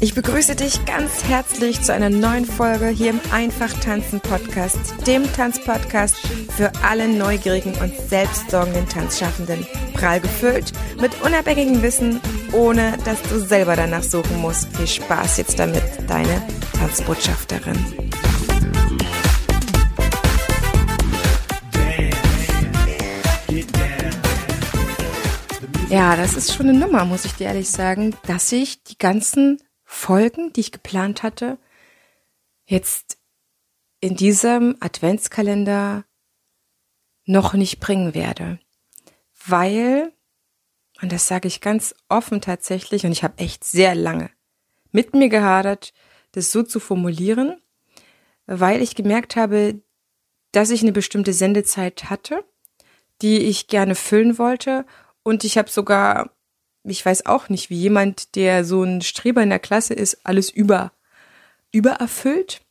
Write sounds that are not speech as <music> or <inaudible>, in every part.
Ich begrüße dich ganz herzlich zu einer neuen Folge hier im Einfach Tanzen Podcast, dem Tanzpodcast für alle neugierigen und selbstsorgenden Tanzschaffenden. Prall gefüllt mit unabhängigem Wissen, ohne dass du selber danach suchen musst. Viel Spaß jetzt damit, deine Tanzbotschafterin. Ja, das ist schon eine Nummer, muss ich dir ehrlich sagen, dass ich die ganzen Folgen, die ich geplant hatte, jetzt in diesem Adventskalender noch nicht bringen werde. Weil, und das sage ich ganz offen tatsächlich, und ich habe echt sehr lange mit mir gehadert, das so zu formulieren, weil ich gemerkt habe, dass ich eine bestimmte Sendezeit hatte, die ich gerne füllen wollte. Und ich habe sogar ich weiß auch nicht, wie jemand, der so ein Streber in der Klasse ist, alles über, übererfüllt.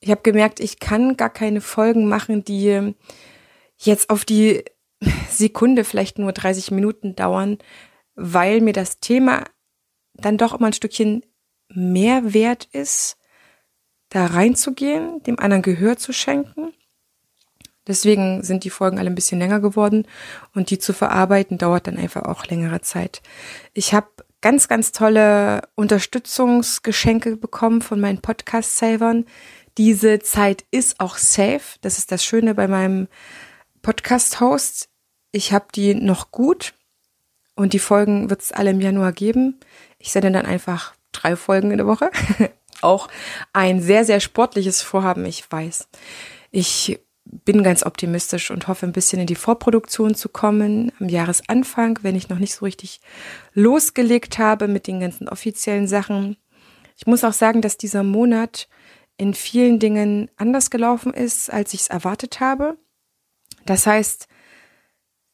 Ich habe gemerkt, ich kann gar keine Folgen machen, die jetzt auf die Sekunde vielleicht nur 30 Minuten dauern, weil mir das Thema dann doch immer ein Stückchen mehr wert ist, da reinzugehen, dem anderen Gehör zu schenken Deswegen sind die Folgen alle ein bisschen länger geworden und die zu verarbeiten dauert dann einfach auch längere Zeit. Ich habe ganz, ganz tolle Unterstützungsgeschenke bekommen von meinen Podcast-Savern. Diese Zeit ist auch safe. Das ist das Schöne bei meinem Podcast-Host. Ich habe die noch gut und die Folgen wird es alle im Januar geben. Ich sende dann einfach drei Folgen in der Woche. <laughs> auch ein sehr, sehr sportliches Vorhaben, ich weiß. Ich bin ganz optimistisch und hoffe ein bisschen in die Vorproduktion zu kommen am Jahresanfang, wenn ich noch nicht so richtig losgelegt habe mit den ganzen offiziellen Sachen. Ich muss auch sagen, dass dieser Monat in vielen Dingen anders gelaufen ist, als ich es erwartet habe. Das heißt,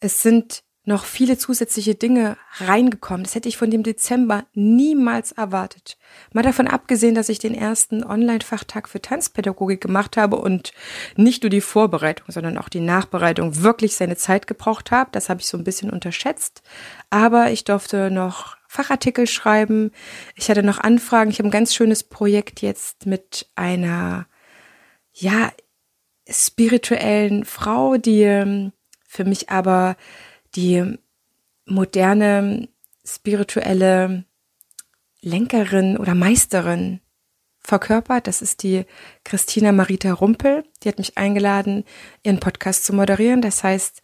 es sind noch viele zusätzliche Dinge reingekommen. Das hätte ich von dem Dezember niemals erwartet. Mal davon abgesehen, dass ich den ersten Online-Fachtag für Tanzpädagogik gemacht habe und nicht nur die Vorbereitung, sondern auch die Nachbereitung wirklich seine Zeit gebraucht habe. Das habe ich so ein bisschen unterschätzt. Aber ich durfte noch Fachartikel schreiben. Ich hatte noch Anfragen. Ich habe ein ganz schönes Projekt jetzt mit einer, ja, spirituellen Frau, die ähm, für mich aber die moderne spirituelle Lenkerin oder Meisterin verkörpert. Das ist die Christina Marita Rumpel. Die hat mich eingeladen, ihren Podcast zu moderieren. Das heißt,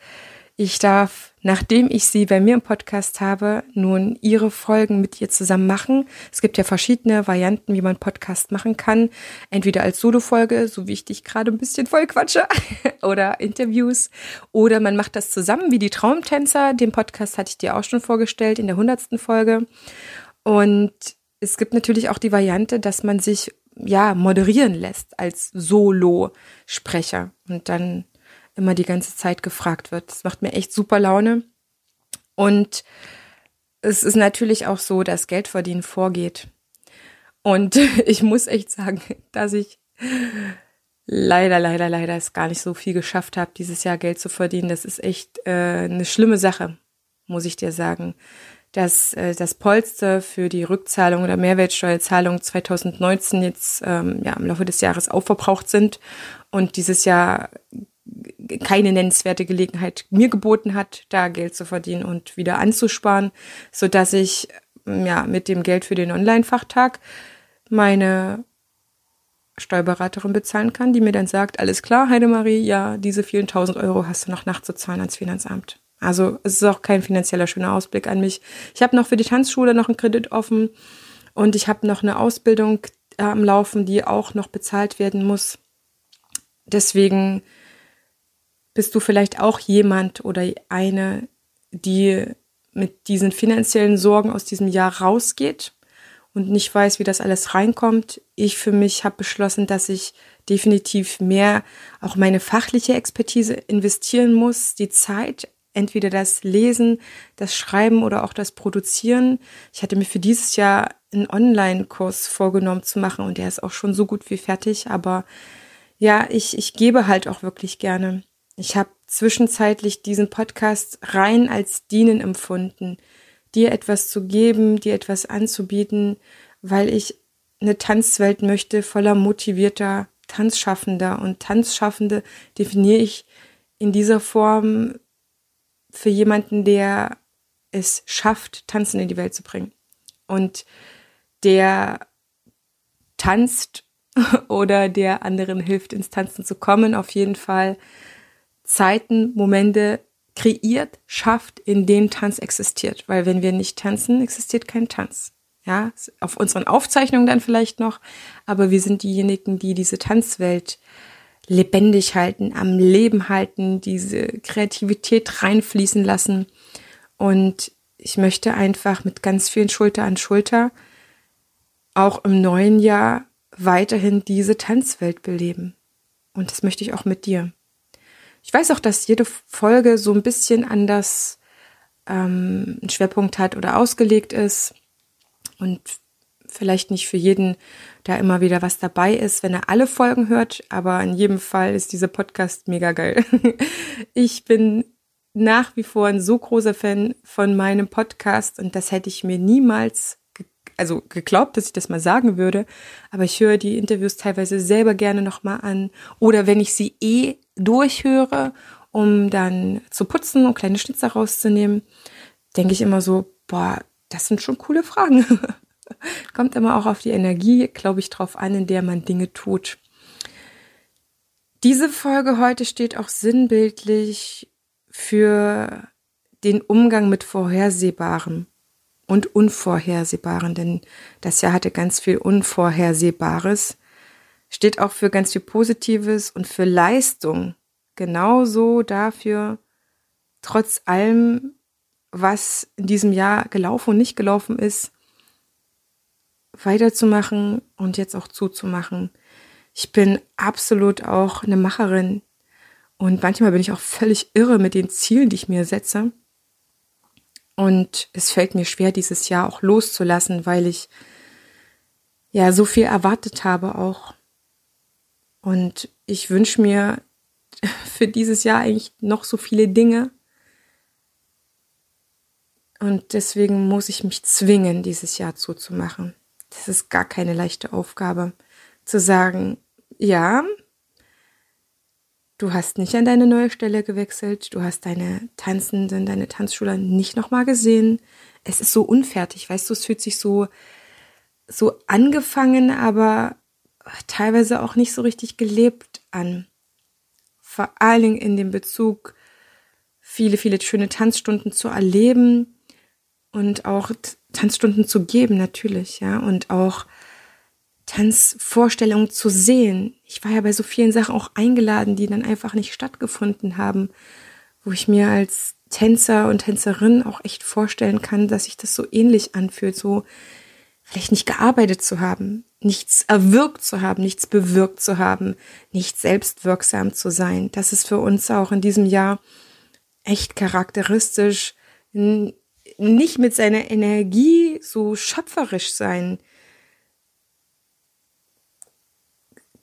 ich darf, nachdem ich sie bei mir im Podcast habe, nun ihre Folgen mit ihr zusammen machen. Es gibt ja verschiedene Varianten, wie man Podcast machen kann. Entweder als Solo-Folge, so wie ich dich gerade ein bisschen voll quatsche, <laughs> oder Interviews. Oder man macht das zusammen, wie die Traumtänzer. Den Podcast hatte ich dir auch schon vorgestellt in der hundertsten Folge. Und es gibt natürlich auch die Variante, dass man sich ja moderieren lässt als Solo-Sprecher und dann immer die ganze Zeit gefragt wird. Das macht mir echt super Laune. Und es ist natürlich auch so, dass Geldverdienen vorgeht. Und <laughs> ich muss echt sagen, dass ich leider, leider, leider es gar nicht so viel geschafft habe, dieses Jahr Geld zu verdienen. Das ist echt äh, eine schlimme Sache, muss ich dir sagen. Dass äh, das Polster für die Rückzahlung oder Mehrwertsteuerzahlung 2019 jetzt ähm, ja, im Laufe des Jahres aufverbraucht sind und dieses Jahr keine nennenswerte Gelegenheit mir geboten hat, da Geld zu verdienen und wieder anzusparen, so dass ich ja mit dem Geld für den Online-Fachtag meine Steuerberaterin bezahlen kann, die mir dann sagt, alles klar, Heidemarie, ja, diese vielen tausend Euro hast du noch nachzuzahlen ans Finanzamt. Also es ist auch kein finanzieller schöner Ausblick an mich. Ich habe noch für die Tanzschule noch einen Kredit offen und ich habe noch eine Ausbildung äh, am Laufen, die auch noch bezahlt werden muss. Deswegen bist du vielleicht auch jemand oder eine, die mit diesen finanziellen Sorgen aus diesem Jahr rausgeht und nicht weiß, wie das alles reinkommt. Ich für mich habe beschlossen, dass ich definitiv mehr auch meine fachliche Expertise investieren muss, die Zeit, entweder das Lesen, das Schreiben oder auch das Produzieren. Ich hatte mir für dieses Jahr einen Online-Kurs vorgenommen zu machen und der ist auch schon so gut wie fertig, aber ja, ich, ich gebe halt auch wirklich gerne. Ich habe zwischenzeitlich diesen Podcast rein als Dienen empfunden, dir etwas zu geben, dir etwas anzubieten, weil ich eine Tanzwelt möchte voller motivierter Tanzschaffender. Und Tanzschaffende definiere ich in dieser Form für jemanden, der es schafft, Tanzen in die Welt zu bringen. Und der tanzt <laughs> oder der anderen hilft, ins Tanzen zu kommen. Auf jeden Fall Zeiten, Momente kreiert, schafft, in denen Tanz existiert. Weil wenn wir nicht tanzen, existiert kein Tanz. Ja, auf unseren Aufzeichnungen dann vielleicht noch, aber wir sind diejenigen, die diese Tanzwelt lebendig halten, am Leben halten, diese Kreativität reinfließen lassen. Und ich möchte einfach mit ganz vielen Schulter an Schulter auch im neuen Jahr weiterhin diese Tanzwelt beleben. Und das möchte ich auch mit dir. Ich weiß auch, dass jede Folge so ein bisschen anders ähm, einen Schwerpunkt hat oder ausgelegt ist und vielleicht nicht für jeden da immer wieder was dabei ist, wenn er alle Folgen hört, aber in jedem Fall ist dieser Podcast mega geil. <laughs> Ich bin nach wie vor ein so großer Fan von meinem Podcast und das hätte ich mir niemals also geglaubt, dass ich das mal sagen würde, aber ich höre die Interviews teilweise selber gerne nochmal an oder wenn ich sie eh durchhöre, um dann zu putzen und kleine Schnitzer rauszunehmen, denke ich immer so, boah, das sind schon coole Fragen. <laughs> Kommt immer auch auf die Energie, glaube ich, drauf an, in der man Dinge tut. Diese Folge heute steht auch sinnbildlich für den Umgang mit Vorhersehbarem und Unvorhersehbaren, denn das Jahr hatte ganz viel Unvorhersehbares, steht auch für ganz viel Positives und für Leistung. Genauso dafür, trotz allem, was in diesem Jahr gelaufen und nicht gelaufen ist, weiterzumachen und jetzt auch zuzumachen. Ich bin absolut auch eine Macherin und manchmal bin ich auch völlig irre mit den Zielen, die ich mir setze. Und es fällt mir schwer, dieses Jahr auch loszulassen, weil ich ja so viel erwartet habe auch. Und ich wünsche mir <laughs> für dieses Jahr eigentlich noch so viele Dinge. Und deswegen muss ich mich zwingen, dieses Jahr zuzumachen. Das ist gar keine leichte Aufgabe, zu sagen, ja, Du hast nicht an deine neue Stelle gewechselt, du hast deine Tanzenden, deine Tanzschüler nicht nochmal gesehen. Es ist so unfertig, weißt du, es fühlt sich so, so angefangen, aber teilweise auch nicht so richtig gelebt an. Vor allen Dingen in dem Bezug, viele, viele schöne Tanzstunden zu erleben und auch Tanzstunden zu geben, natürlich, ja, und auch Tanzvorstellungen zu sehen. Ich war ja bei so vielen Sachen auch eingeladen, die dann einfach nicht stattgefunden haben, wo ich mir als Tänzer und Tänzerin auch echt vorstellen kann, dass sich das so ähnlich anfühlt, so vielleicht nicht gearbeitet zu haben, nichts erwirkt zu haben, nichts bewirkt zu haben, nicht selbstwirksam zu sein. Das ist für uns auch in diesem Jahr echt charakteristisch, nicht mit seiner Energie so schöpferisch sein,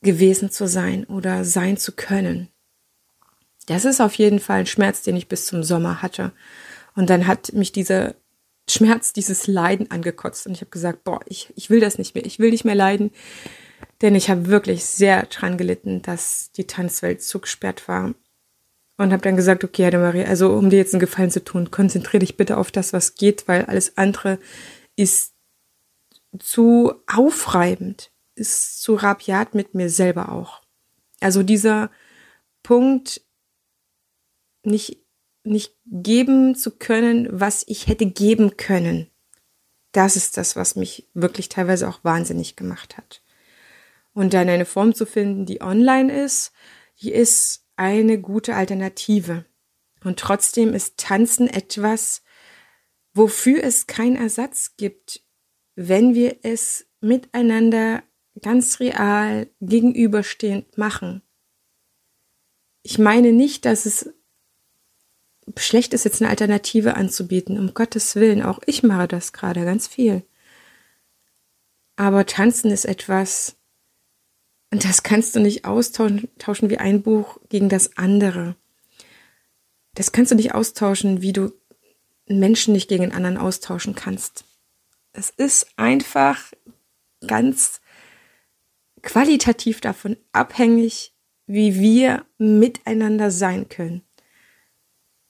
gewesen zu sein oder sein zu können. Das ist auf jeden Fall ein Schmerz, den ich bis zum Sommer hatte. Und dann hat mich dieser Schmerz, dieses Leiden angekotzt. Und ich habe gesagt, boah, ich, ich will das nicht mehr. Ich will nicht mehr leiden. Denn ich habe wirklich sehr dran gelitten, dass die Tanzwelt zugesperrt war. Und habe dann gesagt, okay, Herr Marie, also um dir jetzt einen Gefallen zu tun, konzentriere dich bitte auf das, was geht, weil alles andere ist zu aufreibend ist zu rabiat mit mir selber auch. Also dieser Punkt, nicht, nicht geben zu können, was ich hätte geben können. Das ist das, was mich wirklich teilweise auch wahnsinnig gemacht hat. Und dann eine Form zu finden, die online ist, die ist eine gute Alternative. Und trotzdem ist Tanzen etwas, wofür es keinen Ersatz gibt, wenn wir es miteinander ganz real gegenüberstehend machen. Ich meine nicht, dass es schlecht ist, jetzt eine Alternative anzubieten. Um Gottes Willen, auch ich mache das gerade ganz viel. Aber tanzen ist etwas, und das kannst du nicht austauschen wie ein Buch gegen das andere. Das kannst du nicht austauschen, wie du Menschen nicht gegen einen anderen austauschen kannst. Es ist einfach ganz qualitativ davon abhängig, wie wir miteinander sein können.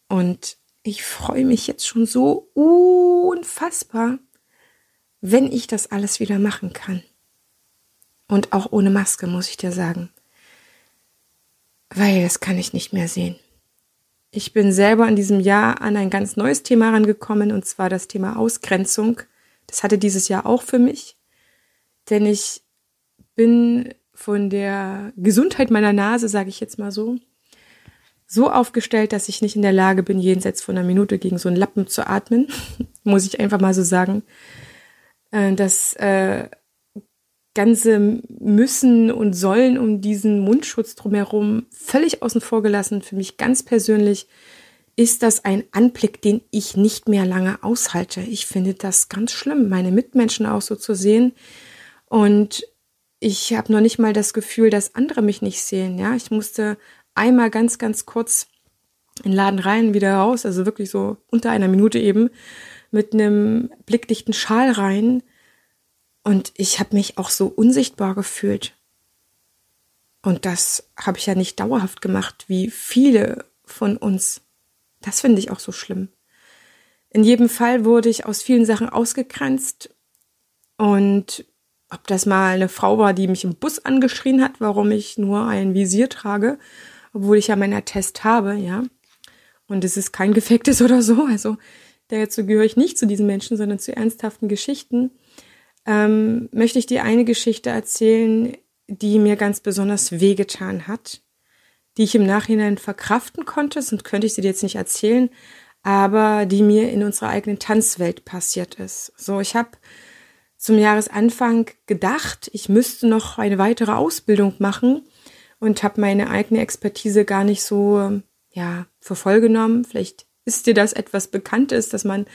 Und ich freue mich jetzt schon so unfassbar, wenn ich das alles wieder machen kann. Und auch ohne Maske, muss ich dir sagen. Weil das kann ich nicht mehr sehen. Ich bin selber in diesem Jahr an ein ganz neues Thema rangekommen, und zwar das Thema Ausgrenzung. Das hatte dieses Jahr auch für mich. Denn ich bin von der Gesundheit meiner Nase, sage ich jetzt mal so, so aufgestellt, dass ich nicht in der Lage bin, jenseits von einer Minute gegen so einen Lappen zu atmen. <laughs> Muss ich einfach mal so sagen. Äh, das äh, ganze Müssen und Sollen um diesen Mundschutz drumherum völlig außen vor gelassen. Für mich ganz persönlich ist das ein Anblick, den ich nicht mehr lange aushalte. Ich finde das ganz schlimm, meine Mitmenschen auch so zu sehen. Und ich habe noch nicht mal das Gefühl, dass andere mich nicht sehen. Ja, ich musste einmal ganz, ganz kurz in den Laden rein, wieder raus, also wirklich so unter einer Minute eben, mit einem blickdichten Schal rein. Und ich habe mich auch so unsichtbar gefühlt. Und das habe ich ja nicht dauerhaft gemacht, wie viele von uns. Das finde ich auch so schlimm. In jedem Fall wurde ich aus vielen Sachen ausgegrenzt. Und ob das mal eine Frau war, die mich im Bus angeschrien hat, warum ich nur ein Visier trage, obwohl ich ja meinen Attest habe, ja. Und es ist kein gefektes oder so. Also dazu gehöre ich nicht zu diesen Menschen, sondern zu ernsthaften Geschichten. Ähm, möchte ich dir eine Geschichte erzählen, die mir ganz besonders wehgetan hat, die ich im Nachhinein verkraften konnte, sonst könnte ich sie dir jetzt nicht erzählen, aber die mir in unserer eigenen Tanzwelt passiert ist. So, ich habe zum Jahresanfang gedacht, ich müsste noch eine weitere Ausbildung machen und habe meine eigene Expertise gar nicht so ja für voll genommen. Vielleicht ist dir das etwas Bekanntes, dass man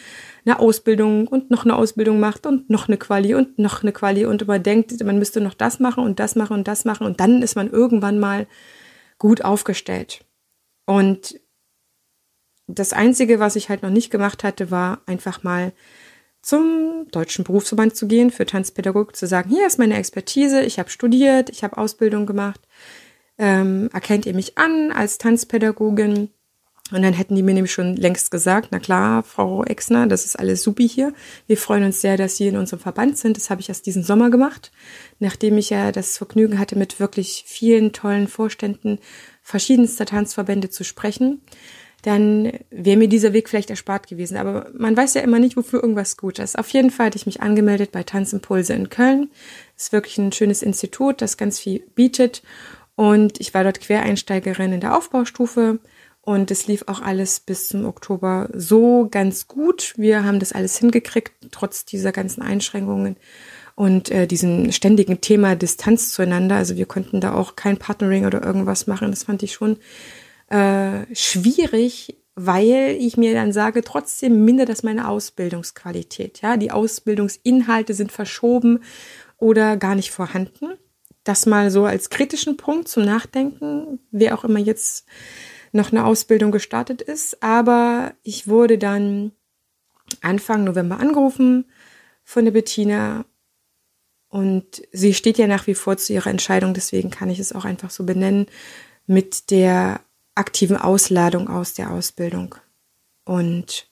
eine Ausbildung und noch eine Ausbildung macht und noch eine Quali und noch eine Quali und man denkt, man müsste noch das machen und das machen und das machen und dann ist man irgendwann mal gut aufgestellt. Und das Einzige, was ich halt noch nicht gemacht hatte, war einfach mal zum Deutschen Berufsverband zu gehen für Tanzpädagogik, zu sagen, hier ist meine Expertise, ich habe studiert, ich habe Ausbildung gemacht, ähm, erkennt ihr mich an als Tanzpädagogin? Und dann hätten die mir nämlich schon längst gesagt, na klar, Frau Exner, das ist alles supi hier. Wir freuen uns sehr, dass Sie in unserem Verband sind. Das habe ich erst diesen Sommer gemacht, nachdem ich ja das Vergnügen hatte, mit wirklich vielen tollen Vorständen verschiedenster Tanzverbände zu sprechen dann wäre mir dieser Weg vielleicht erspart gewesen. Aber man weiß ja immer nicht, wofür irgendwas gut ist. Auf jeden Fall hatte ich mich angemeldet bei Tanzimpulse in Köln. ist wirklich ein schönes Institut, das ganz viel bietet. Und ich war dort Quereinsteigerin in der Aufbaustufe. Und es lief auch alles bis zum Oktober so ganz gut. Wir haben das alles hingekriegt, trotz dieser ganzen Einschränkungen und äh, diesem ständigen Thema Distanz zueinander. Also wir konnten da auch kein Partnering oder irgendwas machen. Das fand ich schon äh, schwierig, weil ich mir dann sage, trotzdem mindert das meine Ausbildungsqualität. Ja, die Ausbildungsinhalte sind verschoben oder gar nicht vorhanden. Das mal so als kritischen Punkt zum Nachdenken, wer auch immer jetzt noch eine Ausbildung gestartet ist. Aber ich wurde dann Anfang November angerufen von der Bettina und sie steht ja nach wie vor zu ihrer Entscheidung, deswegen kann ich es auch einfach so benennen, mit der aktiven Ausladung aus der Ausbildung. Und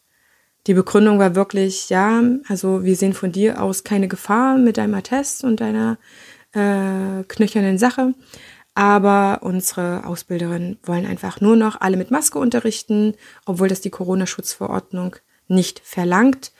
die Begründung war wirklich, ja, also wir sehen von dir aus keine Gefahr mit deinem Attest und deiner äh, knöchernen Sache. Aber unsere Ausbilderinnen wollen einfach nur noch alle mit Maske unterrichten, obwohl das die Corona-Schutzverordnung nicht verlangt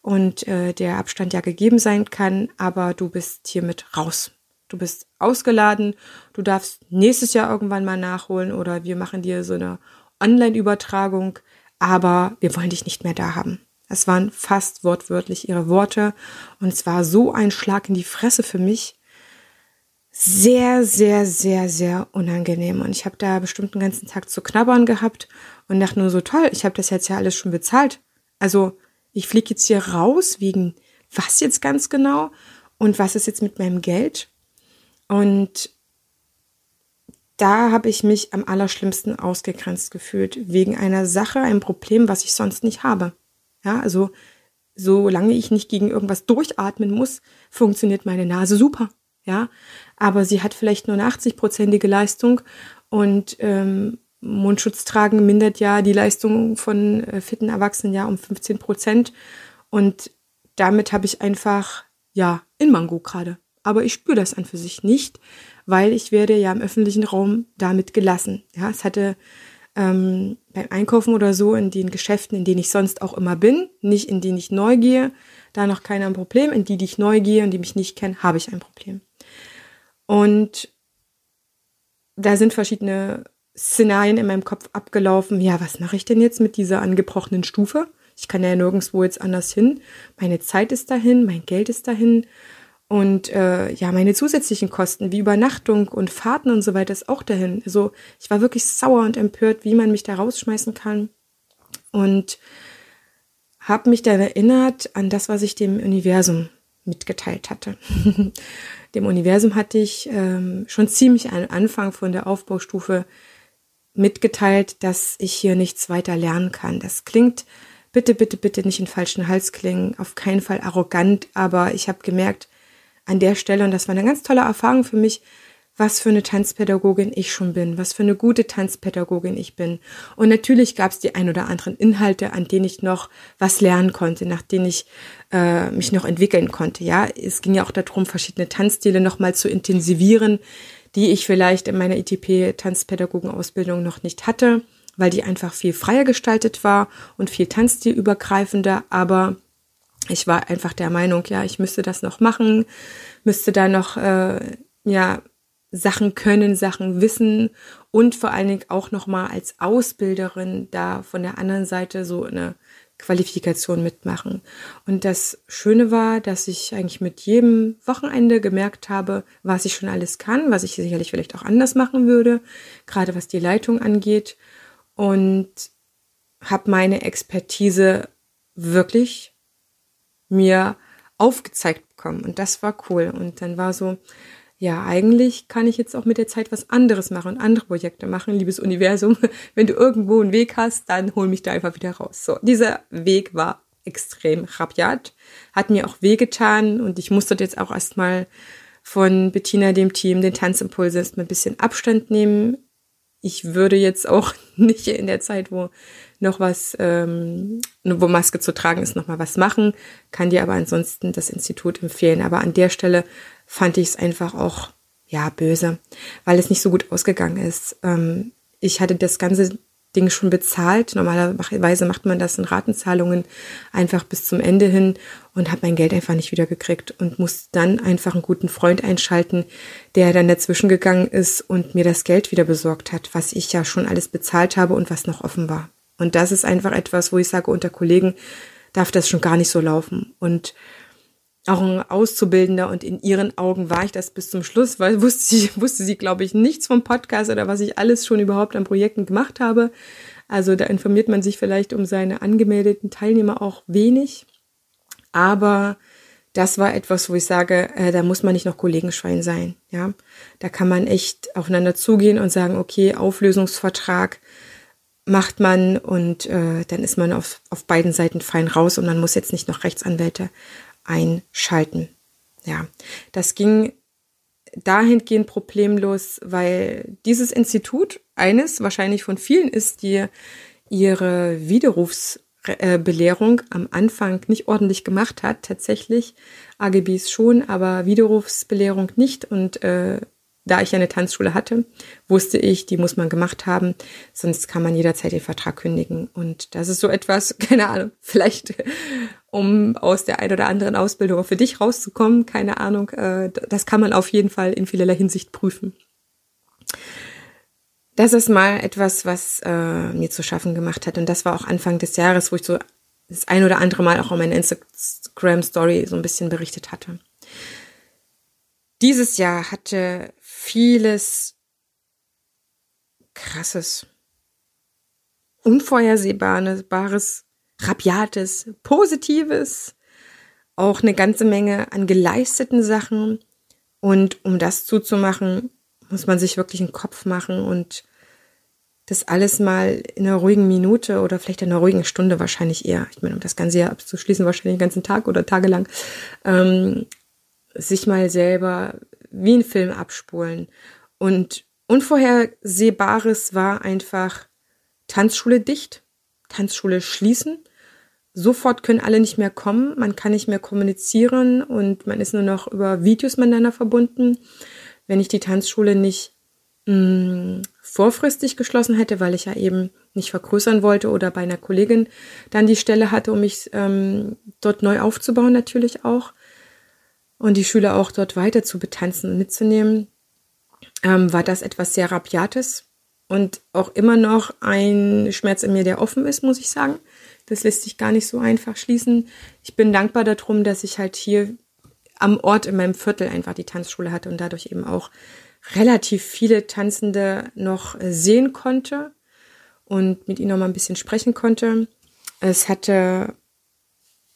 und äh, der Abstand ja gegeben sein kann. Aber du bist hiermit raus. Du bist ausgeladen, du darfst nächstes Jahr irgendwann mal nachholen oder wir machen dir so eine Online-Übertragung, aber wir wollen dich nicht mehr da haben. Es waren fast wortwörtlich ihre Worte und es war so ein Schlag in die Fresse für mich. Sehr, sehr, sehr, sehr unangenehm. Und ich habe da bestimmt den ganzen Tag zu knabbern gehabt und dachte nur so toll, ich habe das jetzt ja alles schon bezahlt. Also ich fliege jetzt hier raus wegen was jetzt ganz genau und was ist jetzt mit meinem Geld? Und da habe ich mich am allerschlimmsten ausgegrenzt gefühlt, wegen einer Sache, einem Problem, was ich sonst nicht habe. Ja, also solange ich nicht gegen irgendwas durchatmen muss, funktioniert meine Nase super. Ja, aber sie hat vielleicht nur eine 80-prozentige Leistung und ähm, Mundschutz tragen mindert ja die Leistung von äh, fitten Erwachsenen ja um 15 Prozent und damit habe ich einfach ja in Mango gerade. Aber ich spüre das an für sich nicht, weil ich werde ja im öffentlichen Raum damit gelassen. Ja, es hatte ähm, beim Einkaufen oder so in den Geschäften, in denen ich sonst auch immer bin, nicht in denen ich neu gehe, da noch keiner ein Problem. In die, die ich neu gehe und die mich nicht kennen, habe ich ein Problem. Und da sind verschiedene Szenarien in meinem Kopf abgelaufen. Ja, was mache ich denn jetzt mit dieser angebrochenen Stufe? Ich kann ja nirgendwo jetzt anders hin. Meine Zeit ist dahin, mein Geld ist dahin. Und äh, ja, meine zusätzlichen Kosten wie Übernachtung und Fahrten und so weiter ist auch dahin. Also ich war wirklich sauer und empört, wie man mich da rausschmeißen kann. Und habe mich dann erinnert an das, was ich dem Universum mitgeteilt hatte. <laughs> dem Universum hatte ich ähm, schon ziemlich am Anfang von der Aufbaustufe mitgeteilt, dass ich hier nichts weiter lernen kann. Das klingt bitte, bitte, bitte nicht in falschen Hals klingen, auf keinen Fall arrogant, aber ich habe gemerkt, an der Stelle, und das war eine ganz tolle Erfahrung für mich, was für eine Tanzpädagogin ich schon bin, was für eine gute Tanzpädagogin ich bin. Und natürlich gab es die ein oder anderen Inhalte, an denen ich noch was lernen konnte, nach denen ich äh, mich noch entwickeln konnte. Ja, es ging ja auch darum, verschiedene Tanzstile nochmal zu intensivieren, die ich vielleicht in meiner ITP-Tanzpädagogenausbildung noch nicht hatte, weil die einfach viel freier gestaltet war und viel tanzstilübergreifender, aber ich war einfach der Meinung, ja, ich müsste das noch machen, müsste da noch, äh, ja, Sachen können, Sachen wissen und vor allen Dingen auch nochmal als Ausbilderin da von der anderen Seite so eine Qualifikation mitmachen. Und das Schöne war, dass ich eigentlich mit jedem Wochenende gemerkt habe, was ich schon alles kann, was ich sicherlich vielleicht auch anders machen würde, gerade was die Leitung angeht. Und habe meine Expertise wirklich mir aufgezeigt bekommen. Und das war cool. Und dann war so, ja, eigentlich kann ich jetzt auch mit der Zeit was anderes machen und andere Projekte machen, liebes Universum. <laughs> Wenn du irgendwo einen Weg hast, dann hol mich da einfach wieder raus. So, dieser Weg war extrem rabiat, hat mir auch wehgetan und ich musste jetzt auch erstmal von Bettina, dem Team, den Tanzimpulse erstmal ein bisschen Abstand nehmen. Ich würde jetzt auch <laughs> nicht in der Zeit, wo noch was, ähm, wo Maske zu tragen ist, noch mal was machen, kann dir aber ansonsten das Institut empfehlen. Aber an der Stelle fand ich es einfach auch, ja, böse, weil es nicht so gut ausgegangen ist. Ähm, ich hatte das ganze Ding schon bezahlt. Normalerweise macht man das in Ratenzahlungen einfach bis zum Ende hin und habe mein Geld einfach nicht wieder gekriegt und muss dann einfach einen guten Freund einschalten, der dann dazwischen gegangen ist und mir das Geld wieder besorgt hat, was ich ja schon alles bezahlt habe und was noch offen war. Und das ist einfach etwas, wo ich sage, unter Kollegen darf das schon gar nicht so laufen. Und auch ein Auszubildender und in ihren Augen war ich das bis zum Schluss, weil <laughs> wusste sie, wusste sie, glaube ich, nichts vom Podcast oder was ich alles schon überhaupt an Projekten gemacht habe. Also da informiert man sich vielleicht um seine angemeldeten Teilnehmer auch wenig. Aber das war etwas, wo ich sage, äh, da muss man nicht noch Kollegenschwein sein. Ja, da kann man echt aufeinander zugehen und sagen, okay, Auflösungsvertrag, macht man und äh, dann ist man auf, auf beiden Seiten fein raus und man muss jetzt nicht noch Rechtsanwälte einschalten. Ja, das ging dahingehend problemlos, weil dieses Institut eines wahrscheinlich von vielen ist, die ihre Widerrufsbelehrung am Anfang nicht ordentlich gemacht hat. Tatsächlich AGBs schon, aber Widerrufsbelehrung nicht und äh, da ich eine Tanzschule hatte, wusste ich, die muss man gemacht haben, sonst kann man jederzeit den Vertrag kündigen. Und das ist so etwas, <laughs> keine Ahnung, vielleicht um aus der ein oder anderen Ausbildung für dich rauszukommen, keine Ahnung, äh, das kann man auf jeden Fall in vielerlei Hinsicht prüfen. Das ist mal etwas, was äh, mir zu schaffen gemacht hat. Und das war auch Anfang des Jahres, wo ich so das ein oder andere Mal auch in meiner Instagram-Story so ein bisschen berichtet hatte. Dieses Jahr hatte vieles krasses, unvorhersehbares, rabiates, positives, auch eine ganze Menge an geleisteten Sachen. Und um das zuzumachen, muss man sich wirklich einen Kopf machen und das alles mal in einer ruhigen Minute oder vielleicht in einer ruhigen Stunde wahrscheinlich eher, ich meine, um das ganze Jahr abzuschließen, wahrscheinlich den ganzen Tag oder tagelang, ähm, sich mal selber wie ein Film abspulen. Und Unvorhersehbares war einfach Tanzschule dicht, Tanzschule schließen. Sofort können alle nicht mehr kommen, man kann nicht mehr kommunizieren und man ist nur noch über Videos miteinander verbunden. Wenn ich die Tanzschule nicht mh, mm, vorfristig geschlossen hätte, weil ich ja eben nicht vergrößern wollte oder bei einer Kollegin dann die Stelle hatte, um mich ähm, dort neu aufzubauen natürlich auch und die Schüler auch dort weiter zu betanzen und mitzunehmen, ähm, war das etwas sehr Rabiates und auch immer noch ein Schmerz in mir, der offen ist, muss ich sagen. Das lässt sich gar nicht so einfach schließen. Ich bin dankbar darum, dass ich halt hier am Ort in meinem Viertel einfach die Tanzschule hatte und dadurch eben auch relativ viele Tanzende noch sehen konnte und mit ihnen noch mal ein bisschen sprechen konnte. Es hatte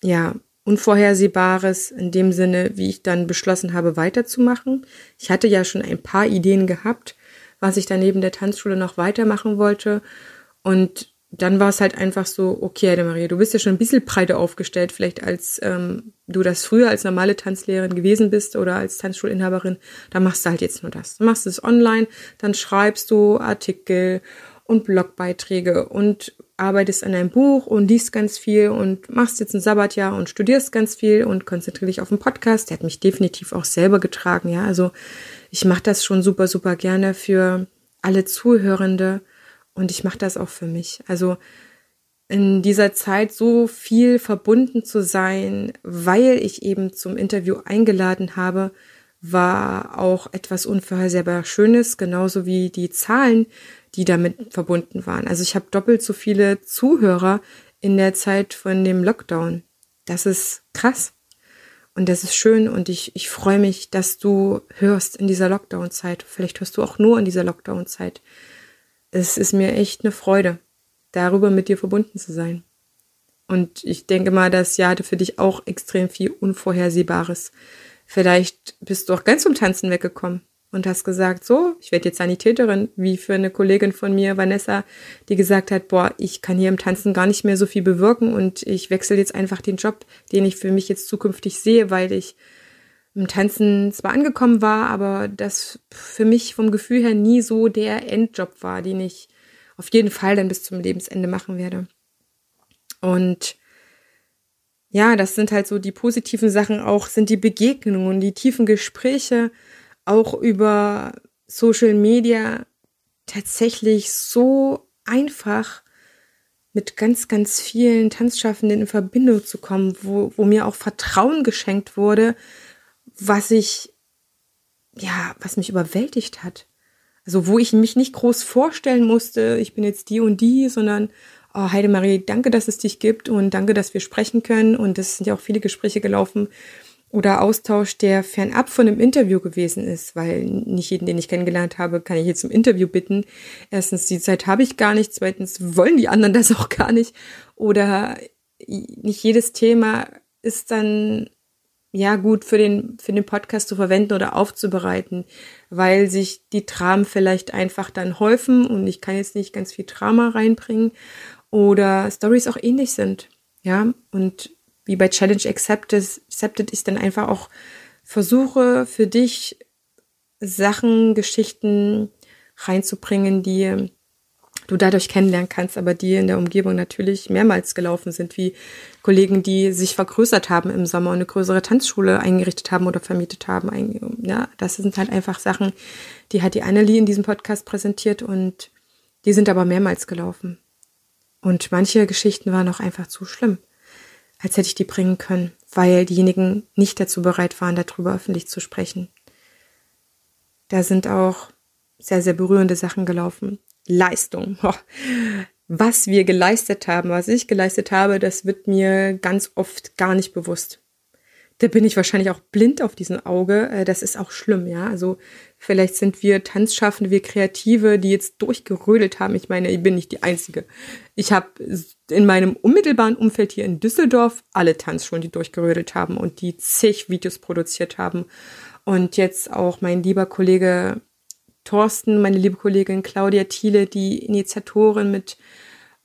ja Unvorhersehbares in dem Sinne, wie ich dann beschlossen habe, weiterzumachen. Ich hatte ja schon ein paar Ideen gehabt, was ich dann neben der Tanzschule noch weitermachen wollte. Und dann war es halt einfach so, okay, Heide Maria, du bist ja schon ein bisschen breiter aufgestellt, vielleicht als ähm, du das früher als normale Tanzlehrerin gewesen bist oder als Tanzschulinhaberin, dann machst du halt jetzt nur das. Du machst es online, dann schreibst du Artikel und Blogbeiträge und arbeitest an deinem Buch und liest ganz viel und machst jetzt ein Sabbatjahr und studierst ganz viel und konzentriere dich auf den Podcast. Der hat mich definitiv auch selber getragen, ja. Also ich mache das schon super, super gerne für alle Zuhörende und ich mache das auch für mich. Also in dieser Zeit so viel verbunden zu sein, weil ich eben zum Interview eingeladen habe, war auch etwas unvorhersehbar Schönes, genauso wie die Zahlen, die damit verbunden waren. Also ich habe doppelt so viele Zuhörer in der Zeit von dem Lockdown. Das ist krass. Und das ist schön und ich, ich freue mich, dass du hörst in dieser Lockdown-Zeit. Vielleicht hörst du auch nur in dieser Lockdown-Zeit es ist mir echt eine Freude, darüber mit dir verbunden zu sein. Und ich denke mal, das Jahr hatte für dich auch extrem viel Unvorhersehbares. Vielleicht bist du auch ganz zum Tanzen weggekommen und hast gesagt, so, ich werde jetzt Sanitäterin, wie für eine Kollegin von mir, Vanessa, die gesagt hat, boah, ich kann hier im Tanzen gar nicht mehr so viel bewirken und ich wechsle jetzt einfach den Job, den ich für mich jetzt zukünftig sehe, weil ich im Tanzen zwar angekommen war, aber das für mich vom Gefühl her nie so der Endjob war, den ich auf jeden Fall dann bis zum Lebensende machen werde. Und ja, das sind halt so die positiven Sachen auch, sind die Begegnungen, die tiefen Gespräche, auch über Social Media tatsächlich so einfach mit ganz, ganz vielen Tanzschaffenden in Verbindung zu kommen, wo, wo mir auch Vertrauen geschenkt wurde, was ich, ja, was mich überwältigt hat. Also wo ich mich nicht groß vorstellen musste, ich bin jetzt die und die, sondern, oh Heidemarie, danke, dass es dich gibt und danke, dass wir sprechen können. Und es sind ja auch viele Gespräche gelaufen oder Austausch, der fernab von einem Interview gewesen ist, weil nicht jeden, den ich kennengelernt habe, kann ich jetzt zum Interview bitten. Erstens, die Zeit habe ich gar nicht. Zweitens, wollen die anderen <laughs> das auch gar nicht. Oder nicht jedes Thema ist dann ja gut für den, für den Podcast zu verwenden oder aufzubereiten, weil sich die Dramen vielleicht einfach dann häufen und ich kann jetzt nicht ganz viel Drama reinbringen oder Stories auch ähnlich sind. Ja, und wie bei Challenge Accepted, ich dann einfach auch versuche für dich Sachen, Geschichten reinzubringen, die du dadurch kennenlernen kannst, aber die in der Umgebung natürlich mehrmals gelaufen sind, wie Kollegen, die sich vergrößert haben im Sommer und eine größere Tanzschule eingerichtet haben oder vermietet haben. Ja, das sind halt einfach Sachen, die hat die Annelie in diesem Podcast präsentiert und die sind aber mehrmals gelaufen. Und manche Geschichten waren auch einfach zu schlimm, als hätte ich die bringen können, weil diejenigen nicht dazu bereit waren, darüber öffentlich zu sprechen. Da sind auch sehr, sehr berührende Sachen gelaufen. Leistung. <laughs> Was wir geleistet haben, was ich geleistet habe, das wird mir ganz oft gar nicht bewusst. Da bin ich wahrscheinlich auch blind auf diesem Auge. Äh, das ist auch schlimm, ja. Also vielleicht sind wir Tanzschaffende, wir Kreative, die jetzt durchgerödelt haben. Ich meine, ich bin nicht die Einzige. Ich habe in meinem unmittelbaren Umfeld hier in Düsseldorf alle Tanzschulen, die durchgerödelt haben und die zig Videos produziert haben. Und jetzt auch mein lieber Kollege Thorsten, meine liebe Kollegin Claudia Thiele, die Initiatorin mit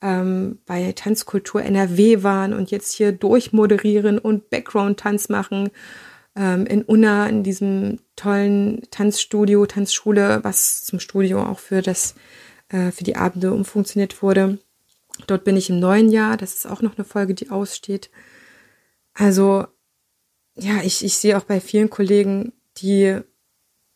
ähm, bei Tanzkultur NRW waren und jetzt hier durchmoderieren und Background-Tanz machen ähm, in Unna, in diesem tollen Tanzstudio, Tanzschule, was zum Studio auch für das, äh, für die Abende umfunktioniert wurde. Dort bin ich im neuen Jahr. Das ist auch noch eine Folge, die aussteht. Also, ja, ich, ich sehe auch bei vielen Kollegen, die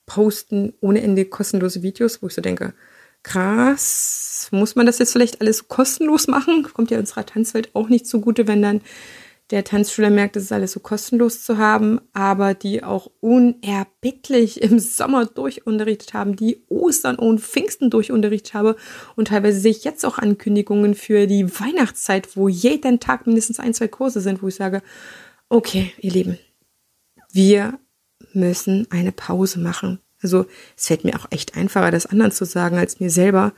posten ohne Ende kostenlose Videos, wo ich so denke, krass, muss man das jetzt vielleicht alles kostenlos machen? Kommt ja unserer Tanzwelt auch nicht zugute, wenn dann der Tanzschüler merkt, es ist alles so kostenlos zu haben, aber die auch unerbittlich im Sommer durchunterrichtet haben, die Ostern und Pfingsten durchunterrichtet habe und teilweise sehe ich jetzt auch Ankündigungen für die Weihnachtszeit, wo jeden Tag mindestens ein, zwei Kurse sind, wo ich sage, okay, ihr Lieben, wir müssen eine Pause machen. Also es fällt mir auch echt einfacher, das anderen zu sagen als mir selber.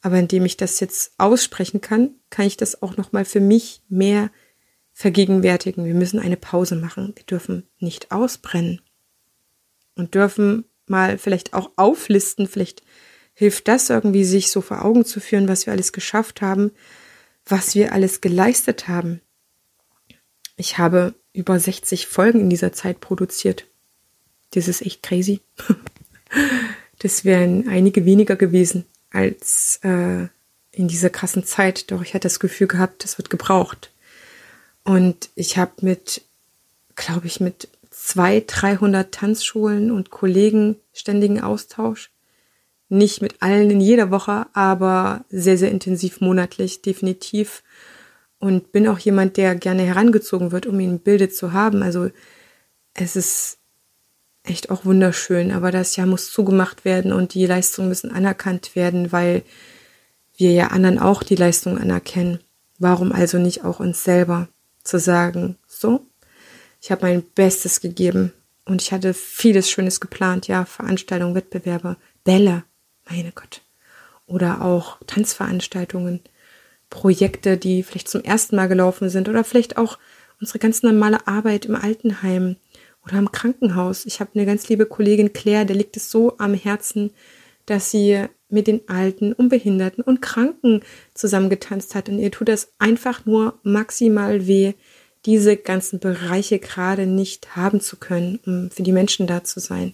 Aber indem ich das jetzt aussprechen kann, kann ich das auch nochmal für mich mehr vergegenwärtigen. Wir müssen eine Pause machen. Wir dürfen nicht ausbrennen. Und dürfen mal vielleicht auch auflisten. Vielleicht hilft das irgendwie, sich so vor Augen zu führen, was wir alles geschafft haben, was wir alles geleistet haben. Ich habe über 60 Folgen in dieser Zeit produziert. Das ist echt crazy. <laughs> Das wären einige weniger gewesen als äh, in dieser krassen Zeit. Doch ich hatte das Gefühl gehabt, das wird gebraucht. Und ich habe mit, glaube ich, mit zwei, 300 Tanzschulen und Kollegen ständigen Austausch. Nicht mit allen in jeder Woche, aber sehr, sehr intensiv monatlich, definitiv. Und bin auch jemand, der gerne herangezogen wird, um ihn im Bilde zu haben. Also es ist echt auch wunderschön. Aber das Jahr muss zugemacht werden und die Leistungen müssen anerkannt werden, weil wir ja anderen auch die Leistung anerkennen. Warum also nicht auch uns selber zu sagen, so, ich habe mein Bestes gegeben und ich hatte vieles Schönes geplant, ja, Veranstaltungen, Wettbewerbe, Bälle, meine Gott. Oder auch Tanzveranstaltungen, Projekte, die vielleicht zum ersten Mal gelaufen sind oder vielleicht auch unsere ganz normale Arbeit im Altenheim, oder im Krankenhaus. Ich habe eine ganz liebe Kollegin Claire, der liegt es so am Herzen, dass sie mit den Alten und Behinderten und Kranken zusammengetanzt hat. Und ihr tut das einfach nur maximal weh, diese ganzen Bereiche gerade nicht haben zu können, um für die Menschen da zu sein.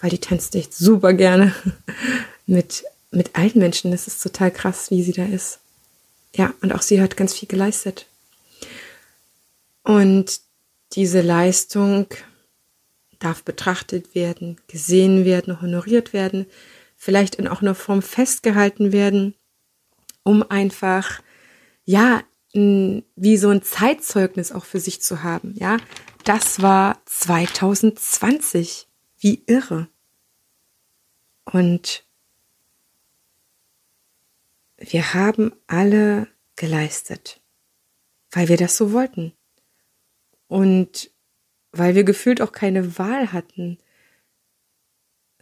Weil die tanzt echt super gerne <laughs> mit, mit alten Menschen. Das ist total krass, wie sie da ist. Ja, und auch sie hat ganz viel geleistet. Und diese Leistung darf betrachtet werden, gesehen werden, honoriert werden, vielleicht in auch einer Form festgehalten werden, um einfach, ja, wie so ein Zeitzeugnis auch für sich zu haben, ja. Das war 2020. Wie irre. Und wir haben alle geleistet, weil wir das so wollten. Und weil wir gefühlt auch keine Wahl hatten.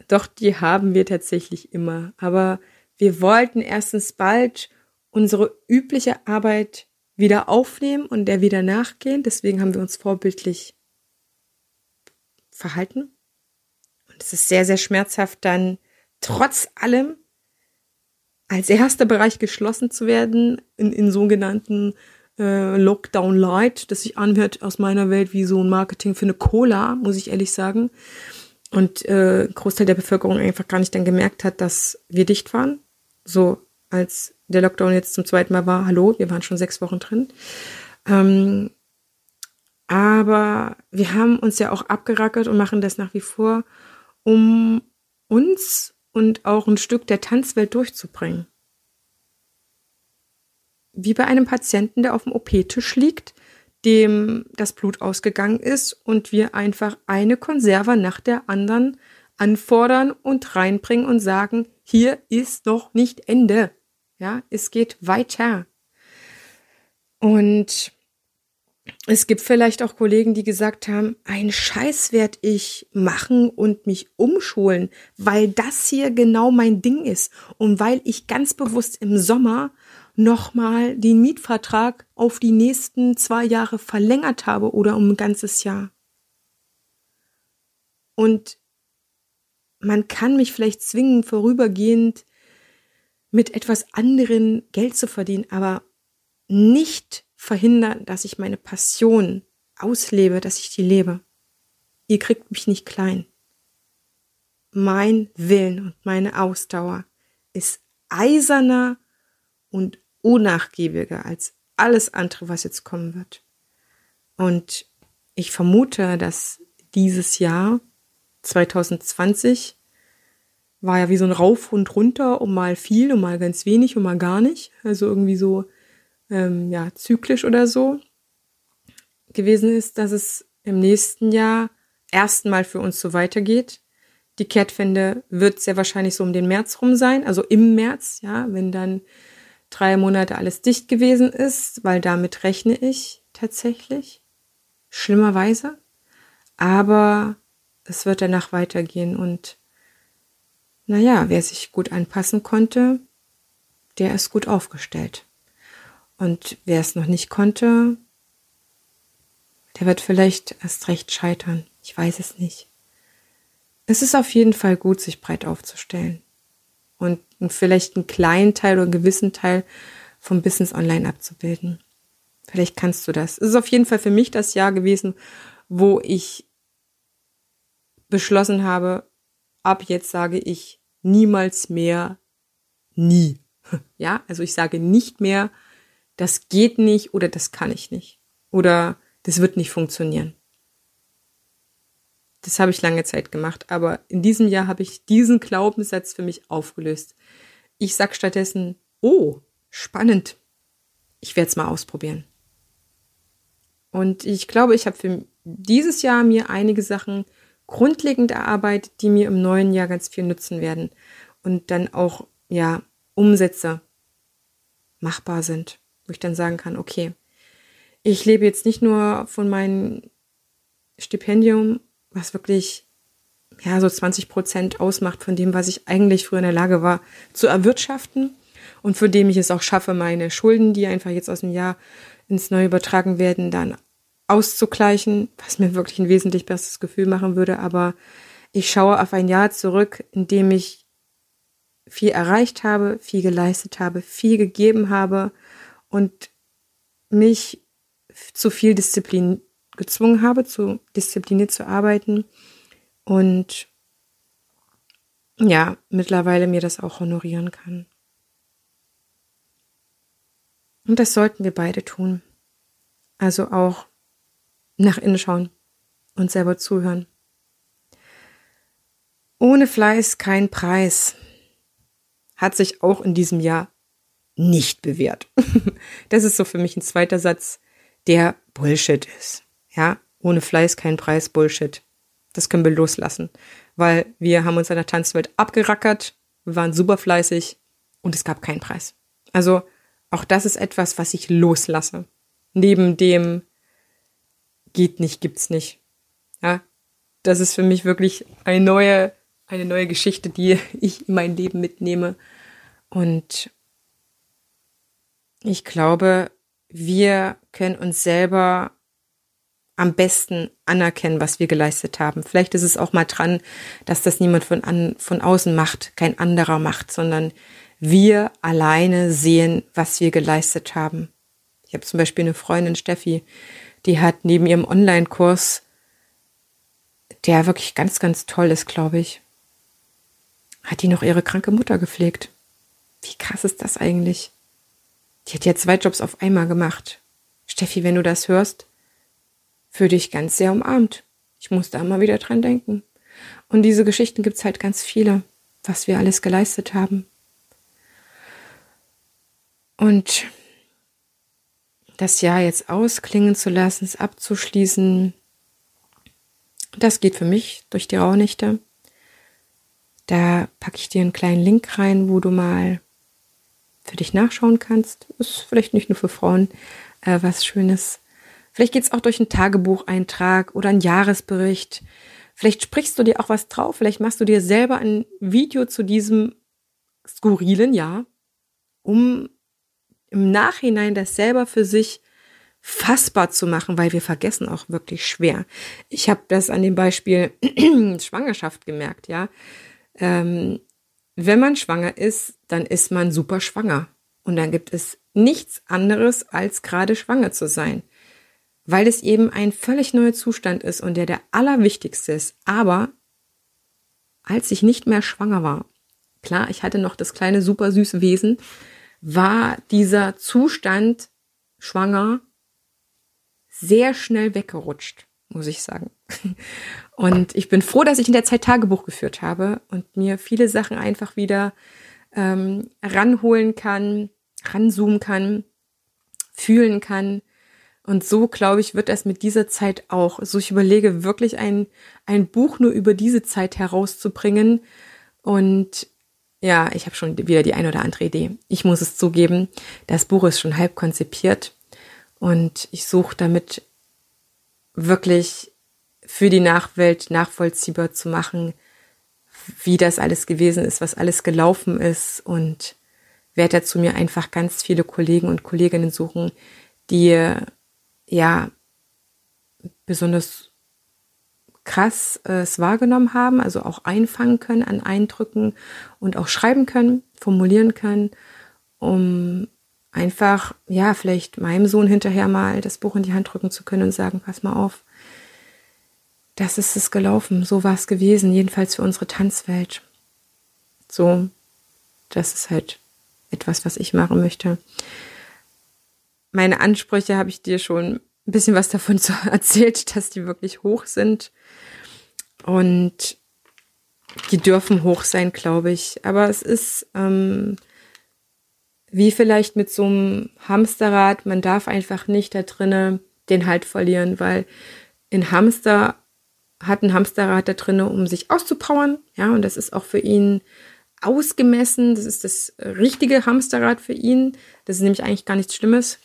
Doch die haben wir tatsächlich immer. Aber wir wollten erstens bald unsere übliche Arbeit wieder aufnehmen und der wieder nachgehen. Deswegen haben wir uns vorbildlich verhalten. Und es ist sehr, sehr schmerzhaft, dann trotz allem als erster Bereich geschlossen zu werden in, in sogenannten äh, Lockdown Light, das sich anhört aus meiner Welt wie so ein Marketing für eine Cola, muss ich ehrlich sagen. Und äh, Großteil der Bevölkerung einfach gar nicht dann gemerkt hat, dass wir dicht waren. So als der Lockdown jetzt zum zweiten Mal war, hallo, wir waren schon sechs Wochen drin. Ähm, aber wir haben uns ja auch abgerackert und machen das nach wie vor, um uns und auch ein Stück der Tanzwelt durchzubringen wie bei einem Patienten, der auf dem OP-Tisch liegt, dem das Blut ausgegangen ist und wir einfach eine Konserve nach der anderen anfordern und reinbringen und sagen, hier ist noch nicht Ende. Ja, es geht weiter. Und es gibt vielleicht auch Kollegen, die gesagt haben, ein Scheiß werd ich machen und mich umschulen, weil das hier genau mein Ding ist und weil ich ganz bewusst im Sommer nochmal den Mietvertrag auf die nächsten zwei Jahre verlängert habe oder um ein ganzes Jahr. Und man kann mich vielleicht zwingen, vorübergehend mit etwas anderen Geld zu verdienen, aber nicht verhindern, dass ich meine Passion auslebe, dass ich die lebe. Ihr kriegt mich nicht klein. Mein Willen und meine Ausdauer ist eiserner und unnachgiebiger als alles andere, was jetzt kommen wird. Und ich vermute, dass dieses Jahr 2020 war ja wie so ein Rauf und runter, um mal viel, um mal ganz wenig, um mal gar nicht. Also irgendwie so, ähm, ja, zyklisch oder so gewesen ist, dass es im nächsten Jahr erstmal für uns so weitergeht. Die Kehrtwende wird sehr wahrscheinlich so um den März rum sein, also im März, ja, wenn dann drei Monate alles dicht gewesen ist, weil damit rechne ich tatsächlich. Schlimmerweise. Aber es wird danach weitergehen und naja, wer sich gut anpassen konnte, der ist gut aufgestellt. Und wer es noch nicht konnte, der wird vielleicht erst recht scheitern. Ich weiß es nicht. Es ist auf jeden Fall gut, sich breit aufzustellen und vielleicht einen kleinen Teil oder einen gewissen Teil vom Business online abzubilden. Vielleicht kannst du das. Es ist auf jeden Fall für mich das Jahr gewesen, wo ich beschlossen habe, ab jetzt sage ich niemals mehr nie. <laughs> Ja, also ich sage nicht mehr, das geht nicht oder das kann ich nicht. Oder das wird nicht funktionieren. Das habe ich lange Zeit gemacht, aber in diesem Jahr habe ich diesen Glaubenssatz für mich aufgelöst. Ich sage stattdessen, oh, spannend. Ich werde es mal ausprobieren. Und ich glaube, ich habe für dieses Jahr mir einige Sachen grundlegend erarbeitet, die mir im neuen Jahr ganz viel nützen werden und dann auch, ja, Umsätze machbar sind, wo ich dann sagen kann, okay, ich lebe jetzt nicht nur von meinem Stipendium, was wirklich ja so 20 Prozent ausmacht von dem, was ich eigentlich früher in der Lage war zu erwirtschaften und für dem ich es auch schaffe, meine Schulden, die einfach jetzt aus dem Jahr ins Neue übertragen werden, dann auszugleichen, was mir wirklich ein wesentlich besseres Gefühl machen würde. Aber ich schaue auf ein Jahr zurück, in dem ich viel erreicht habe, viel geleistet habe, viel gegeben habe und mich zu viel Disziplin gezwungen habe, zu diszipliniert zu arbeiten und ja, mittlerweile mir das auch honorieren kann. Und das sollten wir beide tun. Also auch nach innen schauen und selber zuhören. Ohne Fleiß kein Preis hat sich auch in diesem Jahr nicht bewährt. <laughs> das ist so für mich ein zweiter Satz, der Bullshit ist. Ja, ohne Fleiß kein Preis, Bullshit. Das können wir loslassen, weil wir haben uns in der Tanzwelt abgerackert, waren super fleißig und es gab keinen Preis. Also auch das ist etwas, was ich loslasse. Neben dem geht nicht, gibt's nicht. Ja, das ist für mich wirklich eine neue, eine neue Geschichte, die <laughs> ich in mein Leben mitnehme. Und ich glaube, wir können uns selber am besten anerkennen, was wir geleistet haben. Vielleicht ist es auch mal dran, dass das niemand von, an, von außen macht, kein anderer macht, sondern wir alleine sehen, was wir geleistet haben. Ich habe zum Beispiel eine Freundin, Steffi, die hat neben ihrem Online-Kurs, der wirklich ganz, ganz toll ist, glaube ich, hat die noch ihre kranke Mutter gepflegt. Wie krass ist das eigentlich? Die hat ja zwei Jobs auf einmal gemacht. Steffi, wenn du das hörst, für dich ganz sehr umarmt. Ich muss da mal wieder dran denken. Und diese Geschichten gibt's halt ganz viele, was wir alles geleistet haben. Und das Jahr jetzt ausklingen zu lassen, es abzuschließen, das geht für mich durch die Rauhnächte. Da packe ich dir einen kleinen Link rein, wo du mal für dich nachschauen kannst. Ist vielleicht nicht nur für Frauen äh, was Schönes. Vielleicht geht's auch durch einen Tagebucheintrag oder einen Jahresbericht. Vielleicht sprichst du dir auch was drauf. Vielleicht machst du dir selber ein Video zu diesem skurrilen Jahr, um im Nachhinein das selber für sich fassbar zu machen, weil wir vergessen auch wirklich schwer. Ich habe das an dem Beispiel <clears throat> Schwangerschaft gemerkt, ja. ähm, wenn man schwanger ist, dann ist man super schwanger. Und dann gibt es nichts anderes, als gerade schwanger zu sein. Weil es eben ein völlig neuer Zustand ist und der der allerwichtigste ist. Aber als ich nicht mehr schwanger war, klar, ich hatte noch das kleine super süße Wesen, war dieser Zustand schwanger sehr schnell weggerutscht, muss ich sagen. <laughs> Und ich bin froh, dass ich in der Zeit Tagebuch geführt habe und mir viele Sachen einfach wieder ähm, ranholen kann, ranzoomen kann, fühlen kann. Und so, glaube ich, wird das mit dieser Zeit auch. So, ich überlege wirklich ein, ein Buch nur über diese Zeit herauszubringen. Und ja, ich habe schon wieder die ein oder andere Idee. Ich muss es zugeben, das Buch ist schon halb konzipiert und ich suche damit wirklich für die Nachwelt nachvollziehbar zu machen, wie das alles gewesen ist, was alles gelaufen ist und werde dazu mir einfach ganz viele Kollegen und Kolleginnen suchen, die ja besonders krass äh, es wahrgenommen haben, also auch einfangen können an Eindrücken und auch schreiben können, formulieren können, um einfach, ja, vielleicht meinem Sohn hinterher mal das Buch in die Hand drücken zu können und sagen, pass mal auf, das ist es gelaufen, so war es gewesen, jedenfalls für unsere Tanzwelt. So, das ist halt etwas, was ich machen möchte. Meine Ansprüche habe ich dir schon ein bisschen was davon <laughs> erzählt, dass die wirklich hoch sind. Und die dürfen hoch sein, glaube ich. Aber es ist ähm, wie vielleicht mit so einem Hamsterrad, man darf einfach nicht da drinnen den Halt verlieren, weil ein Hamster hat ein Hamsterrad da drinnen, um sich auszupowern. Ja, und das ist auch für ihn ausgemessen. Das ist das richtige Hamsterrad für ihn. Das ist nämlich eigentlich gar nichts Schlimmes.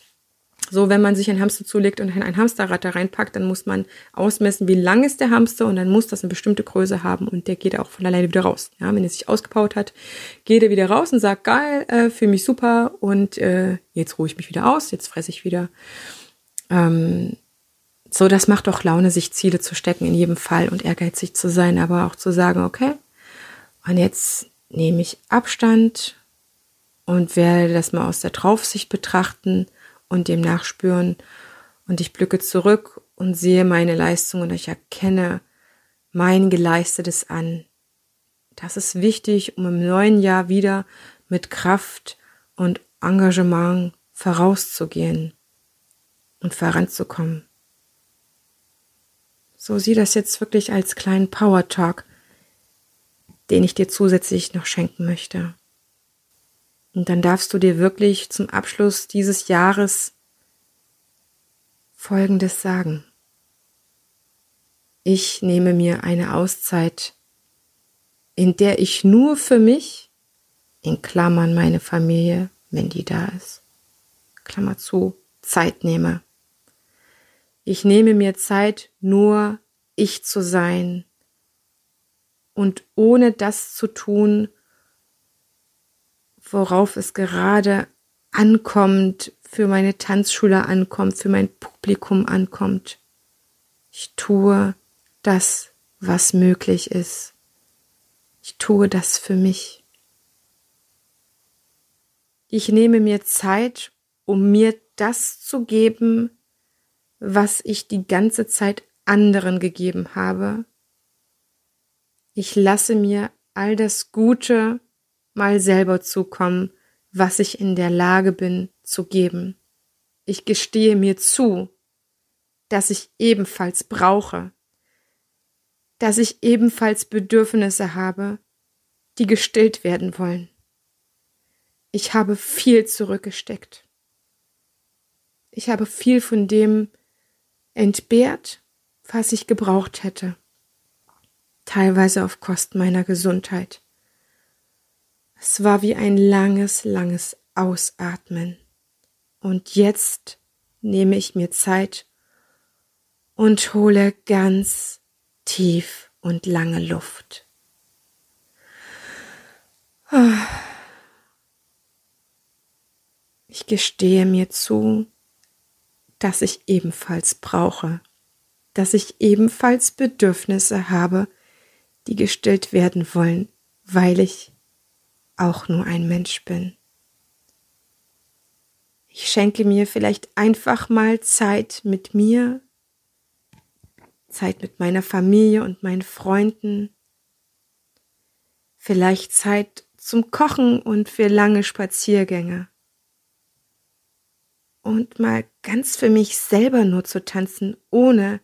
So, wenn man sich ein Hamster zulegt und ein Hamsterrad da reinpackt, dann muss man ausmessen, wie lang ist der Hamster und dann muss das eine bestimmte Größe haben und der geht auch von alleine wieder raus. Ja, wenn er sich ausgebaut hat, geht er wieder raus und sagt, geil, äh, fühle mich super und äh, jetzt ruhe ich mich wieder aus, jetzt fresse ich wieder. Ähm, so, das macht doch Laune, sich Ziele zu stecken in jedem Fall und ehrgeizig zu sein, aber auch zu sagen, okay, und jetzt nehme ich Abstand und werde das mal aus der Draufsicht betrachten und dem nachspüren. Und ich blicke zurück und sehe meine Leistung und ich erkenne mein Geleistetes an. Das ist wichtig, um im neuen Jahr wieder mit Kraft und Engagement vorauszugehen und voranzukommen. So sieh das jetzt wirklich als kleinen Power Talk, den ich dir zusätzlich noch schenken möchte. Und dann darfst du dir wirklich zum Abschluss dieses Jahres Folgendes sagen. Ich nehme mir eine Auszeit, in der ich nur für mich, in Klammern meine Familie, wenn die da ist, Klammer zu, Zeit nehme. Ich nehme mir Zeit, nur ich zu sein und ohne das zu tun, worauf es gerade ankommt, für meine Tanzschule ankommt, für mein Publikum ankommt. Ich tue das, was möglich ist. Ich tue das für mich. Ich nehme mir Zeit, um mir das zu geben, was ich die ganze Zeit anderen gegeben habe. Ich lasse mir all das Gute mal selber zukommen, was ich in der Lage bin zu geben. Ich gestehe mir zu, dass ich ebenfalls brauche, dass ich ebenfalls Bedürfnisse habe, die gestillt werden wollen. Ich habe viel zurückgesteckt. Ich habe viel von dem entbehrt, was ich gebraucht hätte, teilweise auf Kosten meiner Gesundheit. War wie ein langes, langes Ausatmen. Und jetzt nehme ich mir Zeit und hole ganz tief und lange Luft. Ich gestehe mir zu, dass ich ebenfalls brauche, dass ich ebenfalls Bedürfnisse habe, die gestillt werden wollen, weil ich auch nur ein Mensch bin. Ich schenke mir vielleicht einfach mal Zeit mit mir, Zeit mit meiner Familie und meinen Freunden, vielleicht Zeit zum Kochen und für lange Spaziergänge. Und mal ganz für mich selber nur zu tanzen, ohne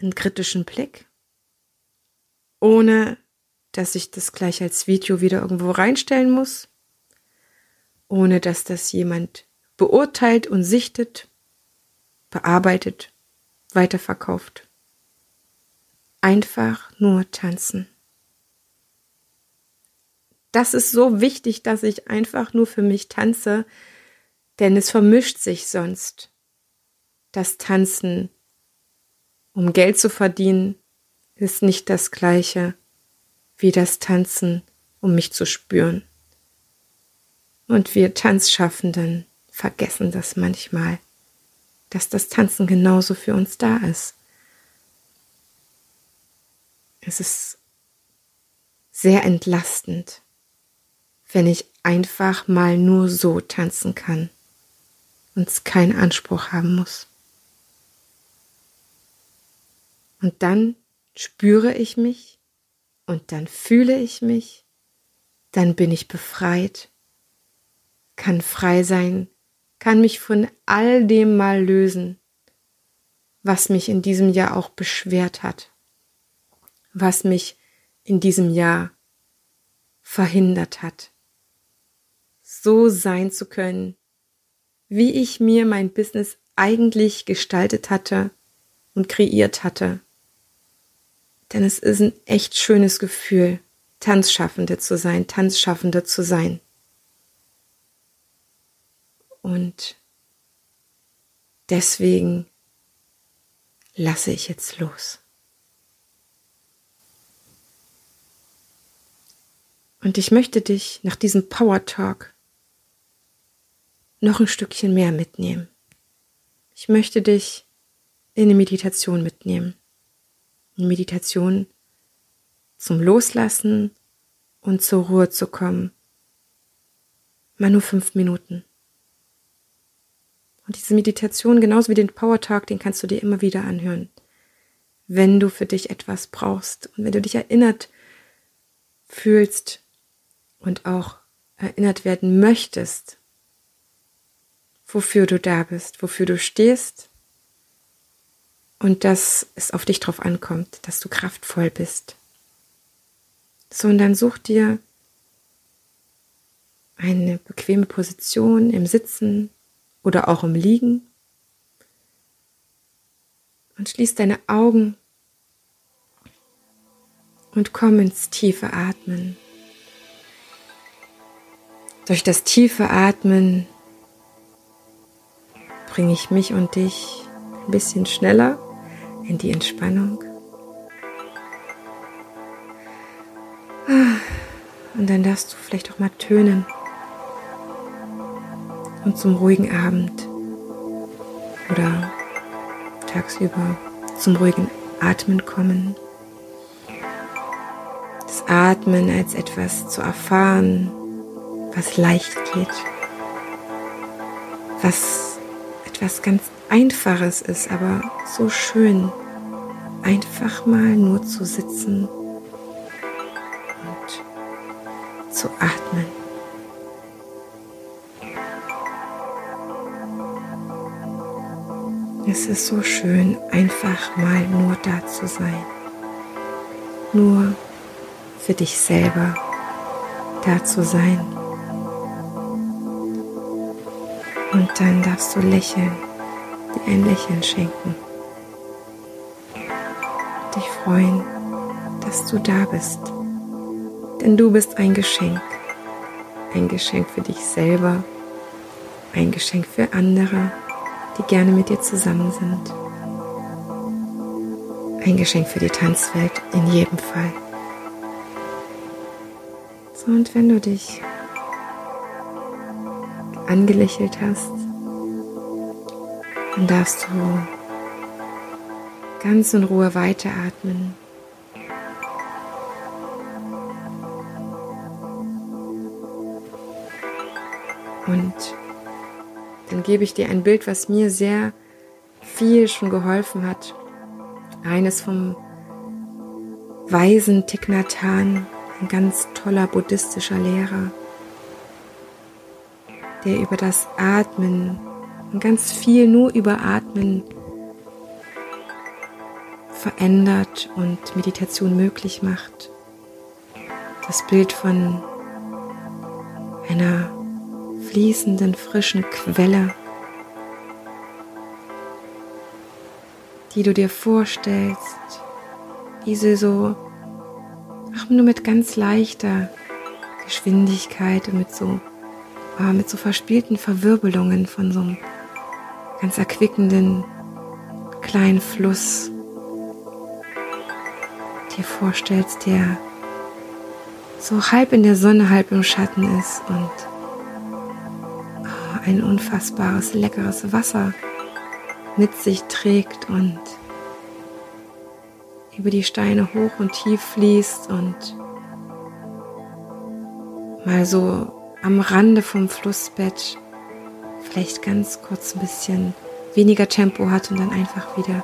einen kritischen Blick, ohne dass ich das gleich als Video wieder irgendwo reinstellen muss, ohne dass das jemand beurteilt und sichtet, bearbeitet, weiterverkauft. Einfach nur tanzen. Das ist so wichtig, dass ich einfach nur für mich tanze, denn es vermischt sich sonst. Das Tanzen, um Geld zu verdienen, ist nicht das gleiche wie das Tanzen, um mich zu spüren. Und wir Tanzschaffenden vergessen das manchmal, dass das Tanzen genauso für uns da ist. Es ist sehr entlastend, wenn ich einfach mal nur so tanzen kann und es keinen Anspruch haben muss. Und dann spüre ich mich und dann fühle ich mich, dann bin ich befreit, kann frei sein kann mich von all dem mal lösen, was mich in diesem Jahr auch beschwert hat, was mich in diesem Jahr verhindert hat, so sein zu können, wie ich mir mein Business eigentlich gestaltet hatte und kreiert hatte. Denn es ist ein echt schönes Gefühl, Tanzschaffende zu sein, Tanzschaffende zu sein. Und deswegen lasse ich jetzt los. Und ich möchte dich nach diesem Power Talk noch ein Stückchen mehr mitnehmen. Ich möchte dich in eine Meditation mitnehmen. Meditation zum Loslassen und zur Ruhe zu kommen. Mal nur fünf Minuten. Und diese Meditation, genauso wie den Power Talk, den kannst du dir immer wieder anhören. Wenn du für dich etwas brauchst und wenn du dich erinnert fühlst und auch erinnert werden möchtest, wofür du da bist, wofür du stehst und dass es auf dich drauf ankommt, dass du kraftvoll bist. So, und dann such dir eine bequeme Position im Sitzen oder auch im Liegen. Und schließ deine Augen und komm ins tiefe Atmen. Durch das tiefe Atmen bringe ich mich und dich ein bisschen schneller in die Entspannung. Und dann darfst du vielleicht auch mal tönen und zum ruhigen Abend oder tagsüber zum ruhigen Atmen kommen. Das Atmen als etwas zu erfahren, was leicht geht, was etwas ganz Einfaches ist, aber so schön, einfach mal nur zu sitzen und zu atmen. Es ist so schön, einfach mal nur da zu sein. Nur für dich selber da zu sein. Und dann darfst du lächeln, ein Lächeln schenken. Dich freuen, dass du da bist. Denn du bist ein Geschenk. Ein Geschenk für dich selber, ein Geschenk für andere die gerne mit dir zusammen sind. Ein Geschenk für die Tanzwelt in jedem Fall. So, und wenn du dich angelächelt hast, dann darfst du ganz in Ruhe weiteratmen. Und dann gebe ich dir ein Bild, was mir sehr viel schon geholfen hat. Eines vom weisen Thich ein ganz toller buddhistischer Lehrer, der über das Atmen und ganz viel nur über Atmen verändert und Meditation möglich macht. Das Bild von einer fließenden, frischen Quelle, die du dir vorstellst, diese so, ach, nur mit ganz leichter Geschwindigkeit und mit so, äh, mit so verspielten Verwirbelungen von so einem ganz erquickenden kleinen Fluss dir vorstellst, der so halb in der Sonne, halb im Schatten ist und oh, ein unfassbares, leckeres Wasser mit sich trägt und über die Steine hoch und tief fließt und mal so am Rande vom Flussbett vielleicht ganz kurz ein bisschen weniger Tempo hat und dann einfach wieder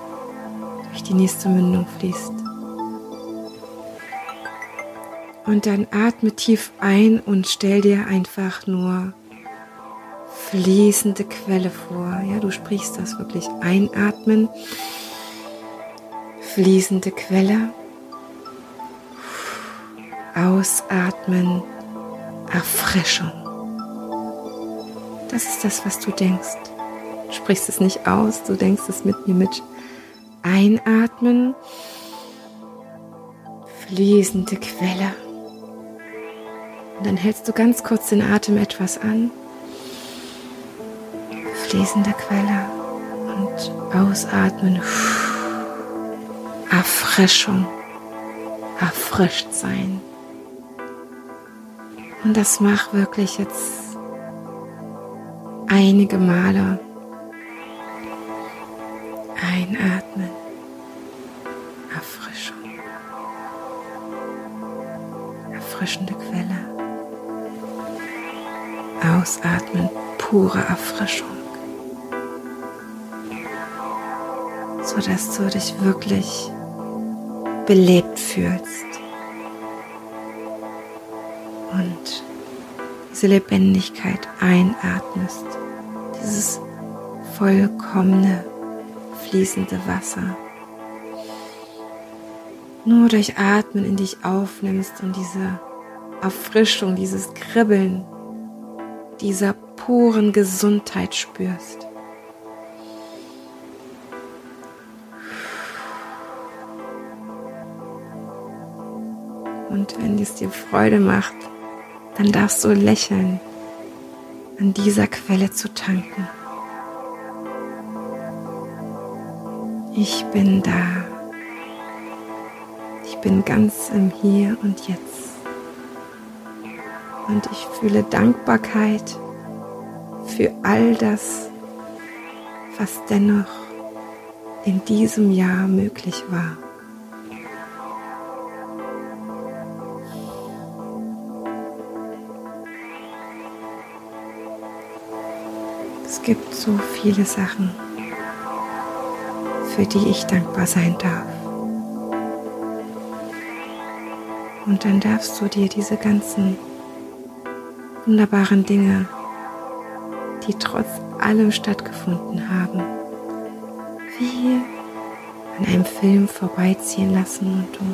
durch die nächste Mündung fließt. Und dann atme tief ein und stell dir einfach nur fließende Quelle vor. Ja, du sprichst das wirklich. Einatmen, fließende Quelle. Ausatmen, Erfrischung. Das ist das, was du denkst. Du sprichst es nicht aus, du denkst es mit mir mit. Einatmen, fließende Quelle. Und dann hältst du ganz kurz den Atem etwas an. Fließende Quelle. Und ausatmen. Erfrischung. Erfrischt sein. Und das mach wirklich jetzt einige Male. Einatmen. Erfrischung. Erfrischende Quelle. Ausatmen, pure Erfrischung. Sodass du dich wirklich belebt fühlst. Diese Lebendigkeit einatmest. Dieses vollkommene, fließende Wasser. Nur durch Atmen in dich aufnimmst und diese Erfrischung, dieses Kribbeln dieser puren Gesundheit spürst. Und wenn es dir Freude macht, dann darfst du lächeln, an dieser Quelle zu tanken. Ich bin da. Ich bin ganz im Hier und Jetzt. Und ich fühle Dankbarkeit für all das, was dennoch in diesem Jahr möglich war. Gibt so viele Sachen, für die ich dankbar sein darf. Und dann darfst du dir diese ganzen wunderbaren Dinge, die trotz allem stattgefunden haben, wie an einem Film vorbeiziehen lassen und du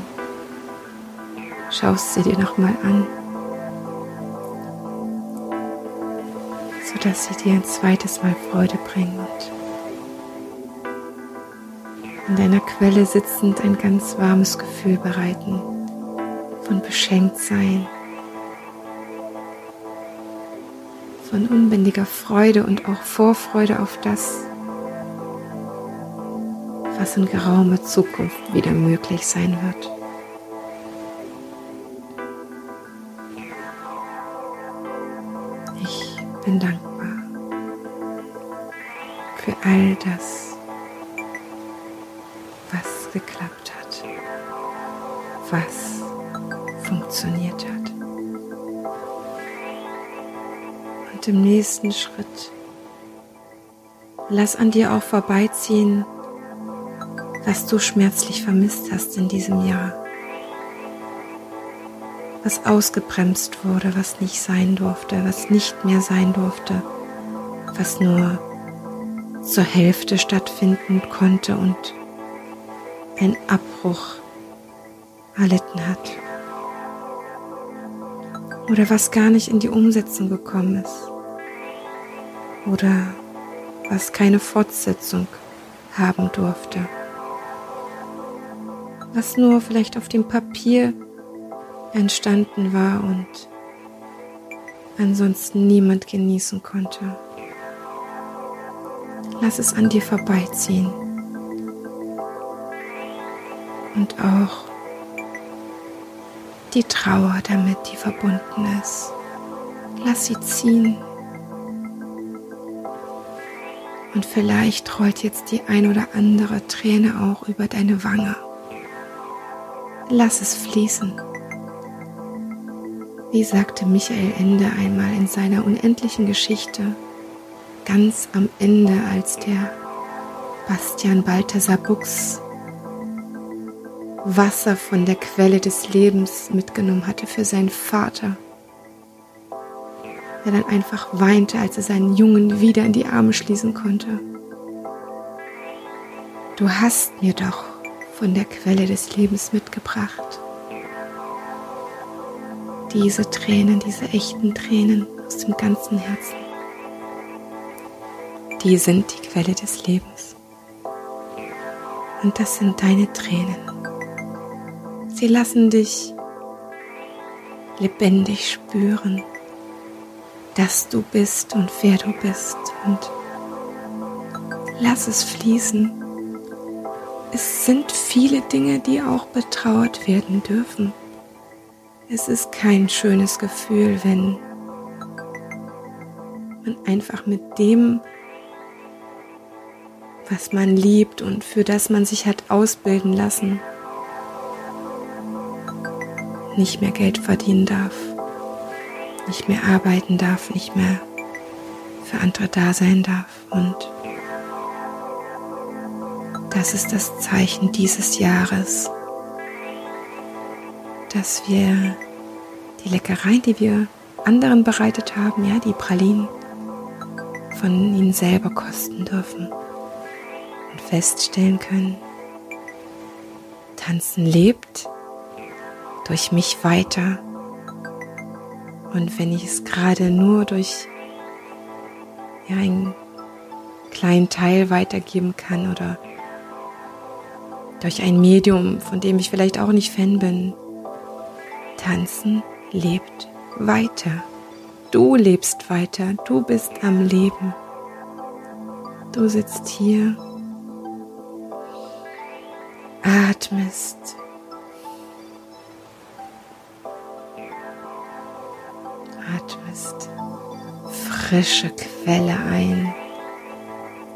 schaust sie dir nochmal an, sodass sie dir ein zweites Mal Freude bringen und an deiner Quelle sitzend ein ganz warmes Gefühl bereiten von Beschenktsein von unbändiger Freude und auch Vorfreude auf das, was in geraumer Zukunft wieder möglich sein wird. All das, was geklappt hat, was funktioniert hat. Und im nächsten Schritt lass an dir auch vorbeiziehen, was du schmerzlich vermisst hast in diesem Jahr. Was ausgebremst wurde, was nicht sein durfte, was nicht mehr sein durfte, was nur zur Hälfte stattfinden konnte und ein Abbruch erlitten hat. Oder was gar nicht in die Umsetzung gekommen ist. Oder was keine Fortsetzung haben durfte. Was nur vielleicht auf dem Papier entstanden war und ansonsten niemand genießen konnte. Lass es an dir vorbeiziehen. Und auch die Trauer damit, die verbunden ist. Lass sie ziehen. Und vielleicht rollt jetzt die ein oder andere Träne auch über deine Wange. Lass es fließen. Wie sagte Michael Ende einmal in seiner unendlichen Geschichte, ganz am Ende, als der Bastian Balthasar Buchs Wasser von der Quelle des Lebens mitgenommen hatte für seinen Vater, der dann einfach weinte, als er seinen Jungen wieder in die Arme schließen konnte. Du hast mir doch von der Quelle des Lebens mitgebracht. Diese Tränen, diese echten Tränen aus dem ganzen Herzen, die sind die Quelle des Lebens. Und das sind deine Tränen. Sie lassen dich lebendig spüren, dass du bist und wer du bist und lass es fließen. Es sind viele Dinge, die auch betrauert werden dürfen. Es ist kein schönes Gefühl, wenn man einfach mit dem, was man liebt und für das man sich hat ausbilden lassen, nicht mehr Geld verdienen darf, nicht mehr arbeiten darf, nicht mehr für andere da sein darf. Und das ist das Zeichen dieses Jahres, dass wir die Leckereien, die wir anderen bereitet haben, ja, die Pralinen, von ihnen selber kosten dürfen feststellen können, Tanzen lebt durch mich weiter. Und wenn ich es gerade nur durch ja, einen kleinen Teil weitergeben kann oder durch ein Medium, von dem ich vielleicht auch nicht Fan bin, tanzen lebt weiter. Du lebst weiter, du bist am Leben. Du sitzt hier, atmest. Atmest frische Quelle ein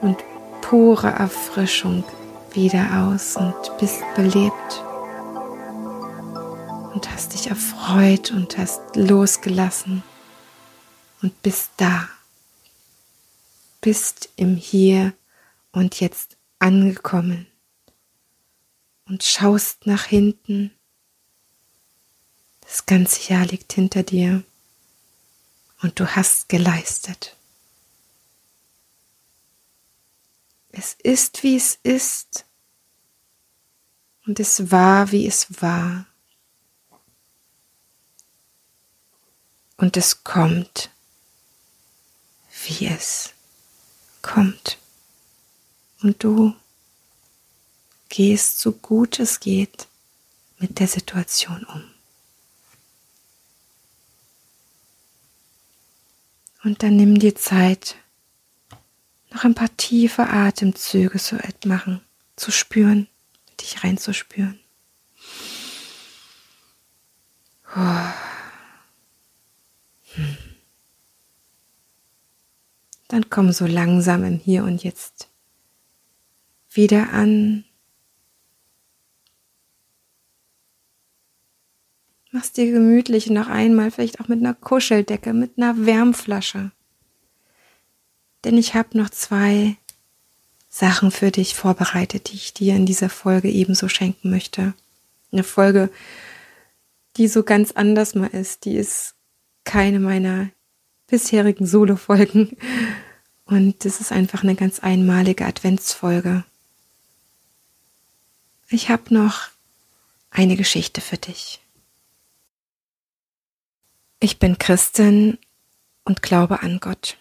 und pure Erfrischung wieder aus und bist belebt. Und hast dich erfreut und hast losgelassen und bist da, bist im Hier und Jetzt angekommen und schaust nach hinten. Das ganze Jahr liegt hinter dir und du hast geleistet. Es ist, wie es ist und es war, wie es war. Und es kommt, wie es kommt. Und du gehst so gut es geht mit der Situation um. Und dann nimm dir Zeit, noch ein paar tiefe Atemzüge zu machen, zu spüren, dich reinzuspüren. Dann komm so langsam im Hier und Jetzt wieder an Mach's dir gemütlich noch einmal, vielleicht auch mit einer Kuscheldecke, mit einer Wärmflasche. denn ich habe noch zwei Sachen für dich vorbereitet, die ich dir in dieser Folge ebenso schenken möchte. Eine Folge, die so ganz anders mal ist. Die ist keine meiner bisherigen Solo-Folgen. Und das ist einfach eine ganz einmalige Adventsfolge. Ich habe noch eine Geschichte für dich. Ich bin Christin und glaube an Gott.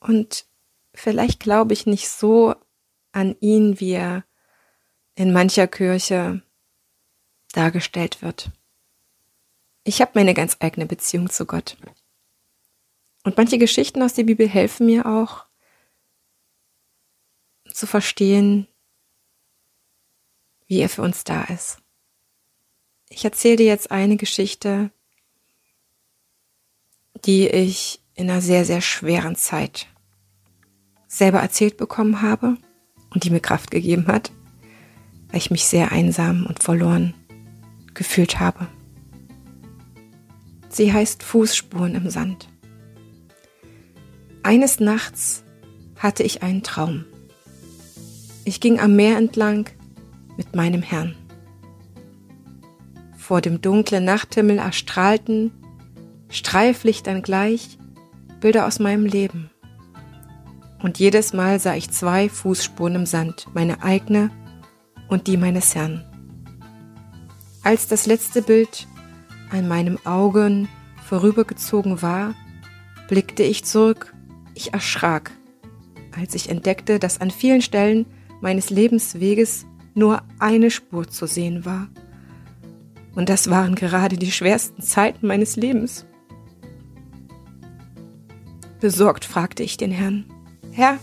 Und vielleicht glaube ich nicht so an ihn, wie er in mancher Kirche dargestellt wird. Ich habe meine ganz eigene Beziehung zu Gott. Und manche Geschichten aus der Bibel helfen mir auch zu verstehen, wie er für uns da ist. Ich erzähle dir jetzt eine Geschichte, die ich in einer sehr, sehr schweren Zeit selber erzählt bekommen habe und die mir Kraft gegeben hat, weil ich mich sehr einsam und verloren gefühlt habe. Sie heißt Fußspuren im Sand. Eines Nachts hatte ich einen Traum. Ich ging am Meer entlang mit meinem Herrn. Vor dem dunklen Nachthimmel erstrahlten, Streiflichtern gleich, Bilder aus meinem Leben. Und jedes Mal sah ich zwei Fußspuren im Sand, meine eigene und die meines Herrn. Als das letzte Bild an meinem Augen vorübergezogen war, blickte ich zurück, ich erschrak, als ich entdeckte, dass an vielen Stellen meines Lebensweges nur eine Spur zu sehen war. Und das waren gerade die schwersten Zeiten meines Lebens. Besorgt fragte ich den Herrn, Herr,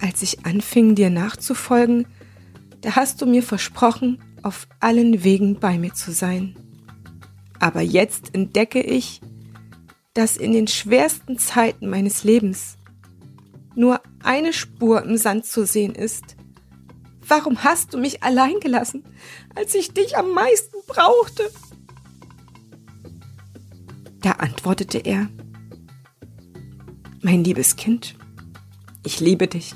als ich anfing, dir nachzufolgen, da hast du mir versprochen, auf allen Wegen bei mir zu sein. Aber jetzt entdecke ich, dass in den schwersten Zeiten meines Lebens nur eine Spur im Sand zu sehen ist. Warum hast du mich allein gelassen, als ich dich am meisten brauchte? Da antwortete er, mein liebes Kind, ich liebe dich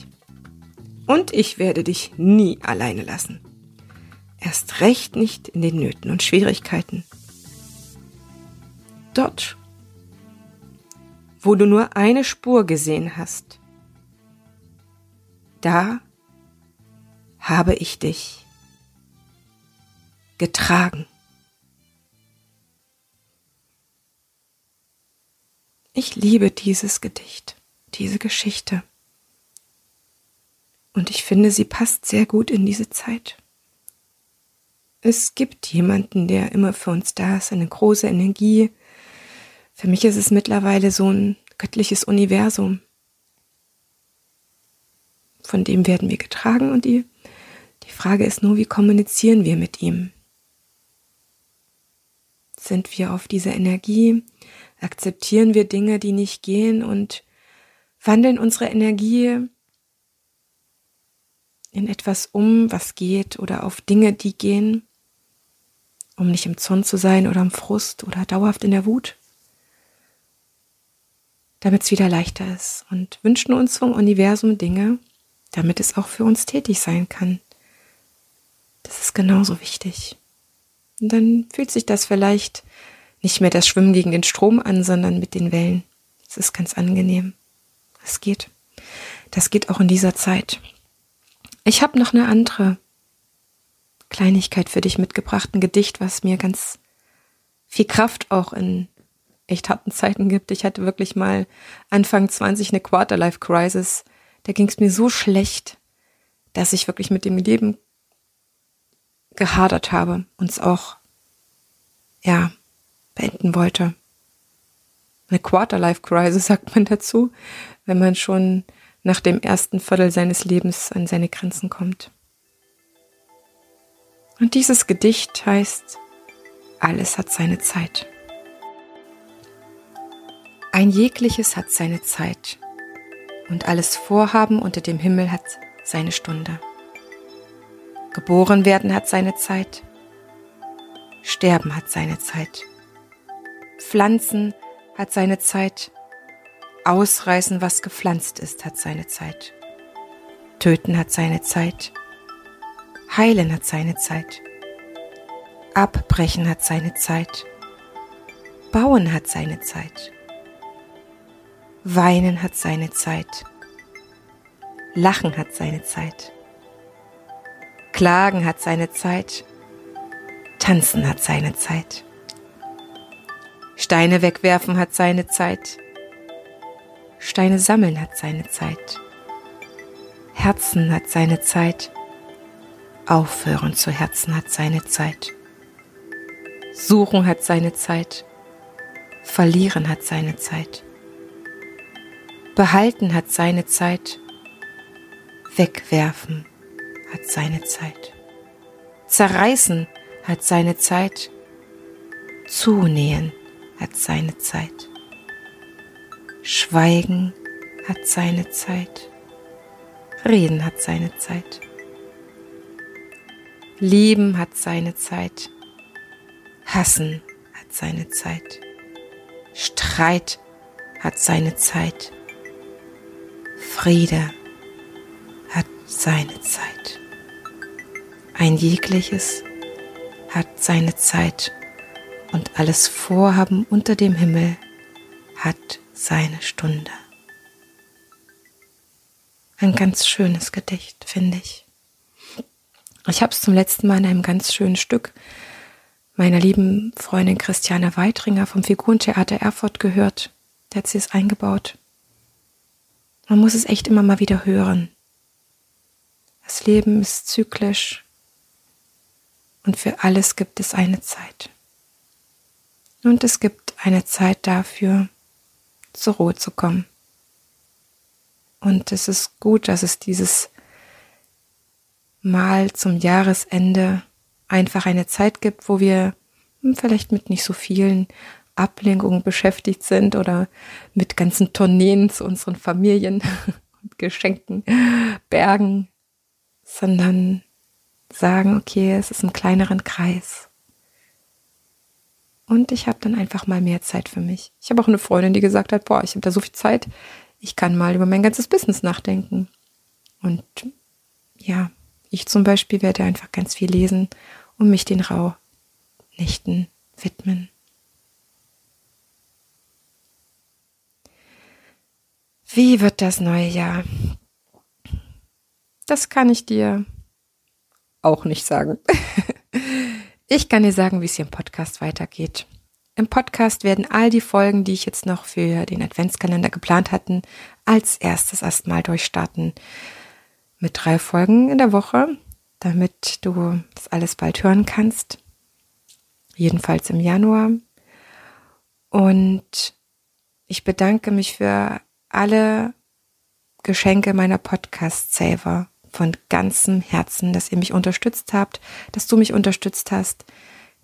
und ich werde dich nie alleine lassen. Erst recht nicht in den Nöten und Schwierigkeiten. Dort, wo du nur eine Spur gesehen hast, da habe ich dich getragen. Ich liebe dieses Gedicht, diese Geschichte. Und ich finde, sie passt sehr gut in diese Zeit. Es gibt jemanden, der immer für uns da ist, eine große Energie. Für mich ist es mittlerweile so ein göttliches Universum. Von dem werden wir getragen und die, die Frage ist nur, wie kommunizieren wir mit ihm? Sind wir auf dieser Energie? Akzeptieren wir Dinge, die nicht gehen und wandeln unsere Energie in etwas um, was geht oder auf Dinge, die gehen, um nicht im Zorn zu sein oder im Frust oder dauerhaft in der Wut, damit es wieder leichter ist und wünschen uns vom Universum Dinge, damit es auch für uns tätig sein kann. Das ist genauso wichtig. Und dann fühlt sich das vielleicht nicht mehr das Schwimmen gegen den Strom an, sondern mit den Wellen. Es ist ganz angenehm. Es geht. Das geht auch in dieser Zeit. Ich habe noch eine andere Kleinigkeit für dich mitgebracht, ein Gedicht, was mir ganz viel Kraft auch in echt harten Zeiten gibt. Ich hatte wirklich mal Anfang 20 eine Quarterlife Crisis. Da ging es mir so schlecht, dass ich wirklich mit dem Leben gehadert habe und es auch, ja, beenden wollte. Eine Quarter-Life-Crisis sagt man dazu, wenn man schon nach dem ersten Viertel seines Lebens an seine Grenzen kommt. Und dieses Gedicht heißt, alles hat seine Zeit. Ein jegliches hat seine Zeit und alles Vorhaben unter dem Himmel hat seine Stunde. Geboren werden hat seine Zeit, Sterben hat seine Zeit. Pflanzen hat seine Zeit, Ausreißen, was gepflanzt ist, hat seine Zeit. Töten hat seine Zeit. Heilen hat seine Zeit. Abbrechen hat seine Zeit. Bauen hat seine Zeit. Weinen hat seine Zeit. Lachen hat seine Zeit. Klagen hat seine Zeit. Tanzen hat seine Zeit. Steine wegwerfen hat seine Zeit. Steine sammeln hat seine Zeit. Herzen hat seine Zeit. Aufhören zu Herzen hat seine Zeit. Suchen hat seine Zeit. Verlieren hat seine Zeit. Behalten hat seine Zeit. Wegwerfen hat seine Zeit. Zerreißen hat seine Zeit. Zunähen hat seine Zeit. Schweigen hat seine Zeit. Reden hat seine Zeit. Lieben hat seine Zeit. Hassen hat seine Zeit. Streit hat seine Zeit. Friede hat seine Zeit. Ein jegliches hat seine Zeit und alles Vorhaben unter dem Himmel hat seine Stunde. Ein ganz schönes Gedicht, finde ich. Ich habe es zum letzten Mal in einem ganz schönen Stück meiner lieben Freundin Christiane Weitringer vom Figurentheater Erfurt gehört. Der hat sie es eingebaut. Man muss es echt immer mal wieder hören. Das Leben ist zyklisch und für alles gibt es eine Zeit. Und es gibt eine Zeit dafür, zur Ruhe zu kommen. Und es ist gut, dass es dieses Mal zum Jahresende einfach eine Zeit gibt, wo wir vielleicht mit nicht so vielen Ablenkungen beschäftigt sind oder mit ganzen Tourneen zu unseren Familien <laughs> und Geschenken, Bergen, sondern sagen, okay, es ist im kleineren Kreis. Und ich habe dann einfach mal mehr Zeit für mich. Ich habe auch eine Freundin, die gesagt hat, boah, ich habe da so viel Zeit, ich kann mal über mein ganzes Business nachdenken. Und ja, ich zum Beispiel werde einfach ganz viel lesen und mich den Rauhnächten widmen. Wie wird das neue Jahr? Das kann ich dir auch nicht sagen. <laughs> ich kann dir sagen, wie es hier im Podcast weitergeht. Im Podcast werden all die Folgen, die ich jetzt noch für den Adventskalender geplant hatten, als erstes erstmal durchstarten. Mit drei Folgen in der Woche, damit du das alles bald hören kannst. Jedenfalls im Januar. Und ich bedanke mich für alle Geschenke meiner Podcast-Saver von ganzem Herzen, dass ihr mich unterstützt habt, dass du mich unterstützt hast.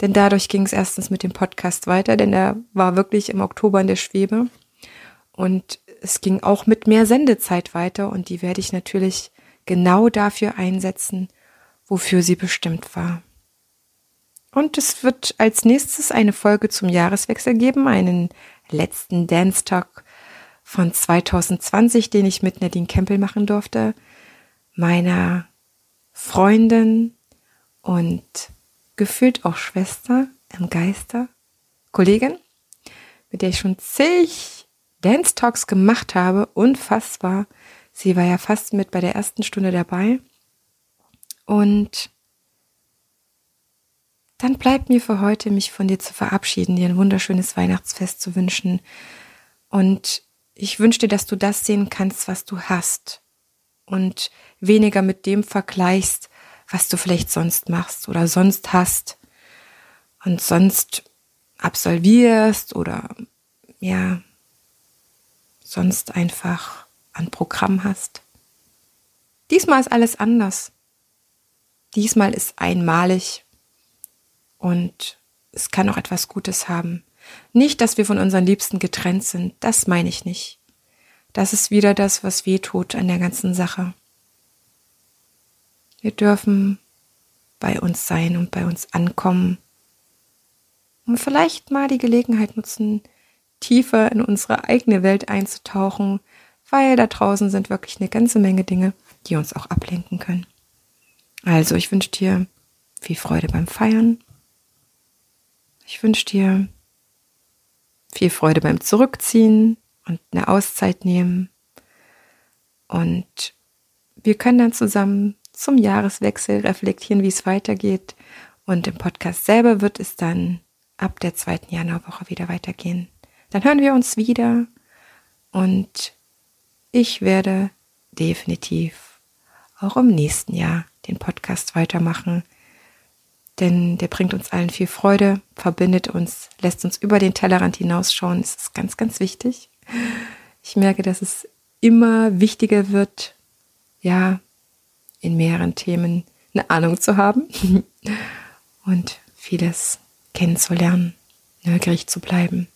Denn dadurch ging es erstens mit dem Podcast weiter, denn er war wirklich im Oktober in der Schwebe. Und es ging auch mit mehr Sendezeit weiter und die werde ich natürlich genau dafür einsetzen, wofür sie bestimmt war. Und es wird als nächstes eine Folge zum Jahreswechsel geben, einen letzten Dance Talk von 2020, den ich mit Nadine Kempel machen durfte, meiner Freundin und gefühlt auch Schwester im Geiste, Kollegin, mit der ich schon zig Dance Talks gemacht habe, unfassbar. Sie war ja fast mit bei der ersten Stunde dabei. Und dann bleibt mir für heute, mich von dir zu verabschieden, dir ein wunderschönes Weihnachtsfest zu wünschen und ich wünsche dir, dass du das sehen kannst, was du hast und weniger mit dem vergleichst, was du vielleicht sonst machst oder sonst hast und sonst absolvierst oder ja, sonst einfach ein Programm hast. Diesmal ist alles anders. Diesmal ist einmalig und es kann auch etwas Gutes haben. Nicht, dass wir von unseren Liebsten getrennt sind, das meine ich nicht. Das ist wieder das, was weh tut an der ganzen Sache. Wir dürfen bei uns sein und bei uns ankommen und vielleicht mal die Gelegenheit nutzen, tiefer in unsere eigene Welt einzutauchen, weil da draußen sind wirklich eine ganze Menge Dinge, die uns auch ablenken können. Also, ich wünsche dir viel Freude beim Feiern. Ich wünsche dir viel Freude beim Zurückziehen und eine Auszeit nehmen. Und wir können dann zusammen zum Jahreswechsel reflektieren, wie es weitergeht. Und im Podcast selber wird es dann ab der zweiten Januarwoche wieder weitergehen. Dann hören wir uns wieder und ich werde definitiv auch im nächsten Jahr den Podcast weitermachen, denn der bringt uns allen viel Freude, verbindet uns, lässt uns über den Tellerrand hinausschauen. Das ist ganz, ganz wichtig. Ich merke, dass es immer wichtiger wird, ja, in mehreren Themen eine Ahnung zu haben <laughs> und vieles kennenzulernen, neugierig zu bleiben.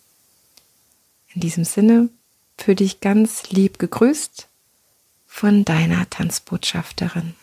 In diesem Sinne, für dich ganz lieb gegrüßt von deiner Tanzbotschafterin.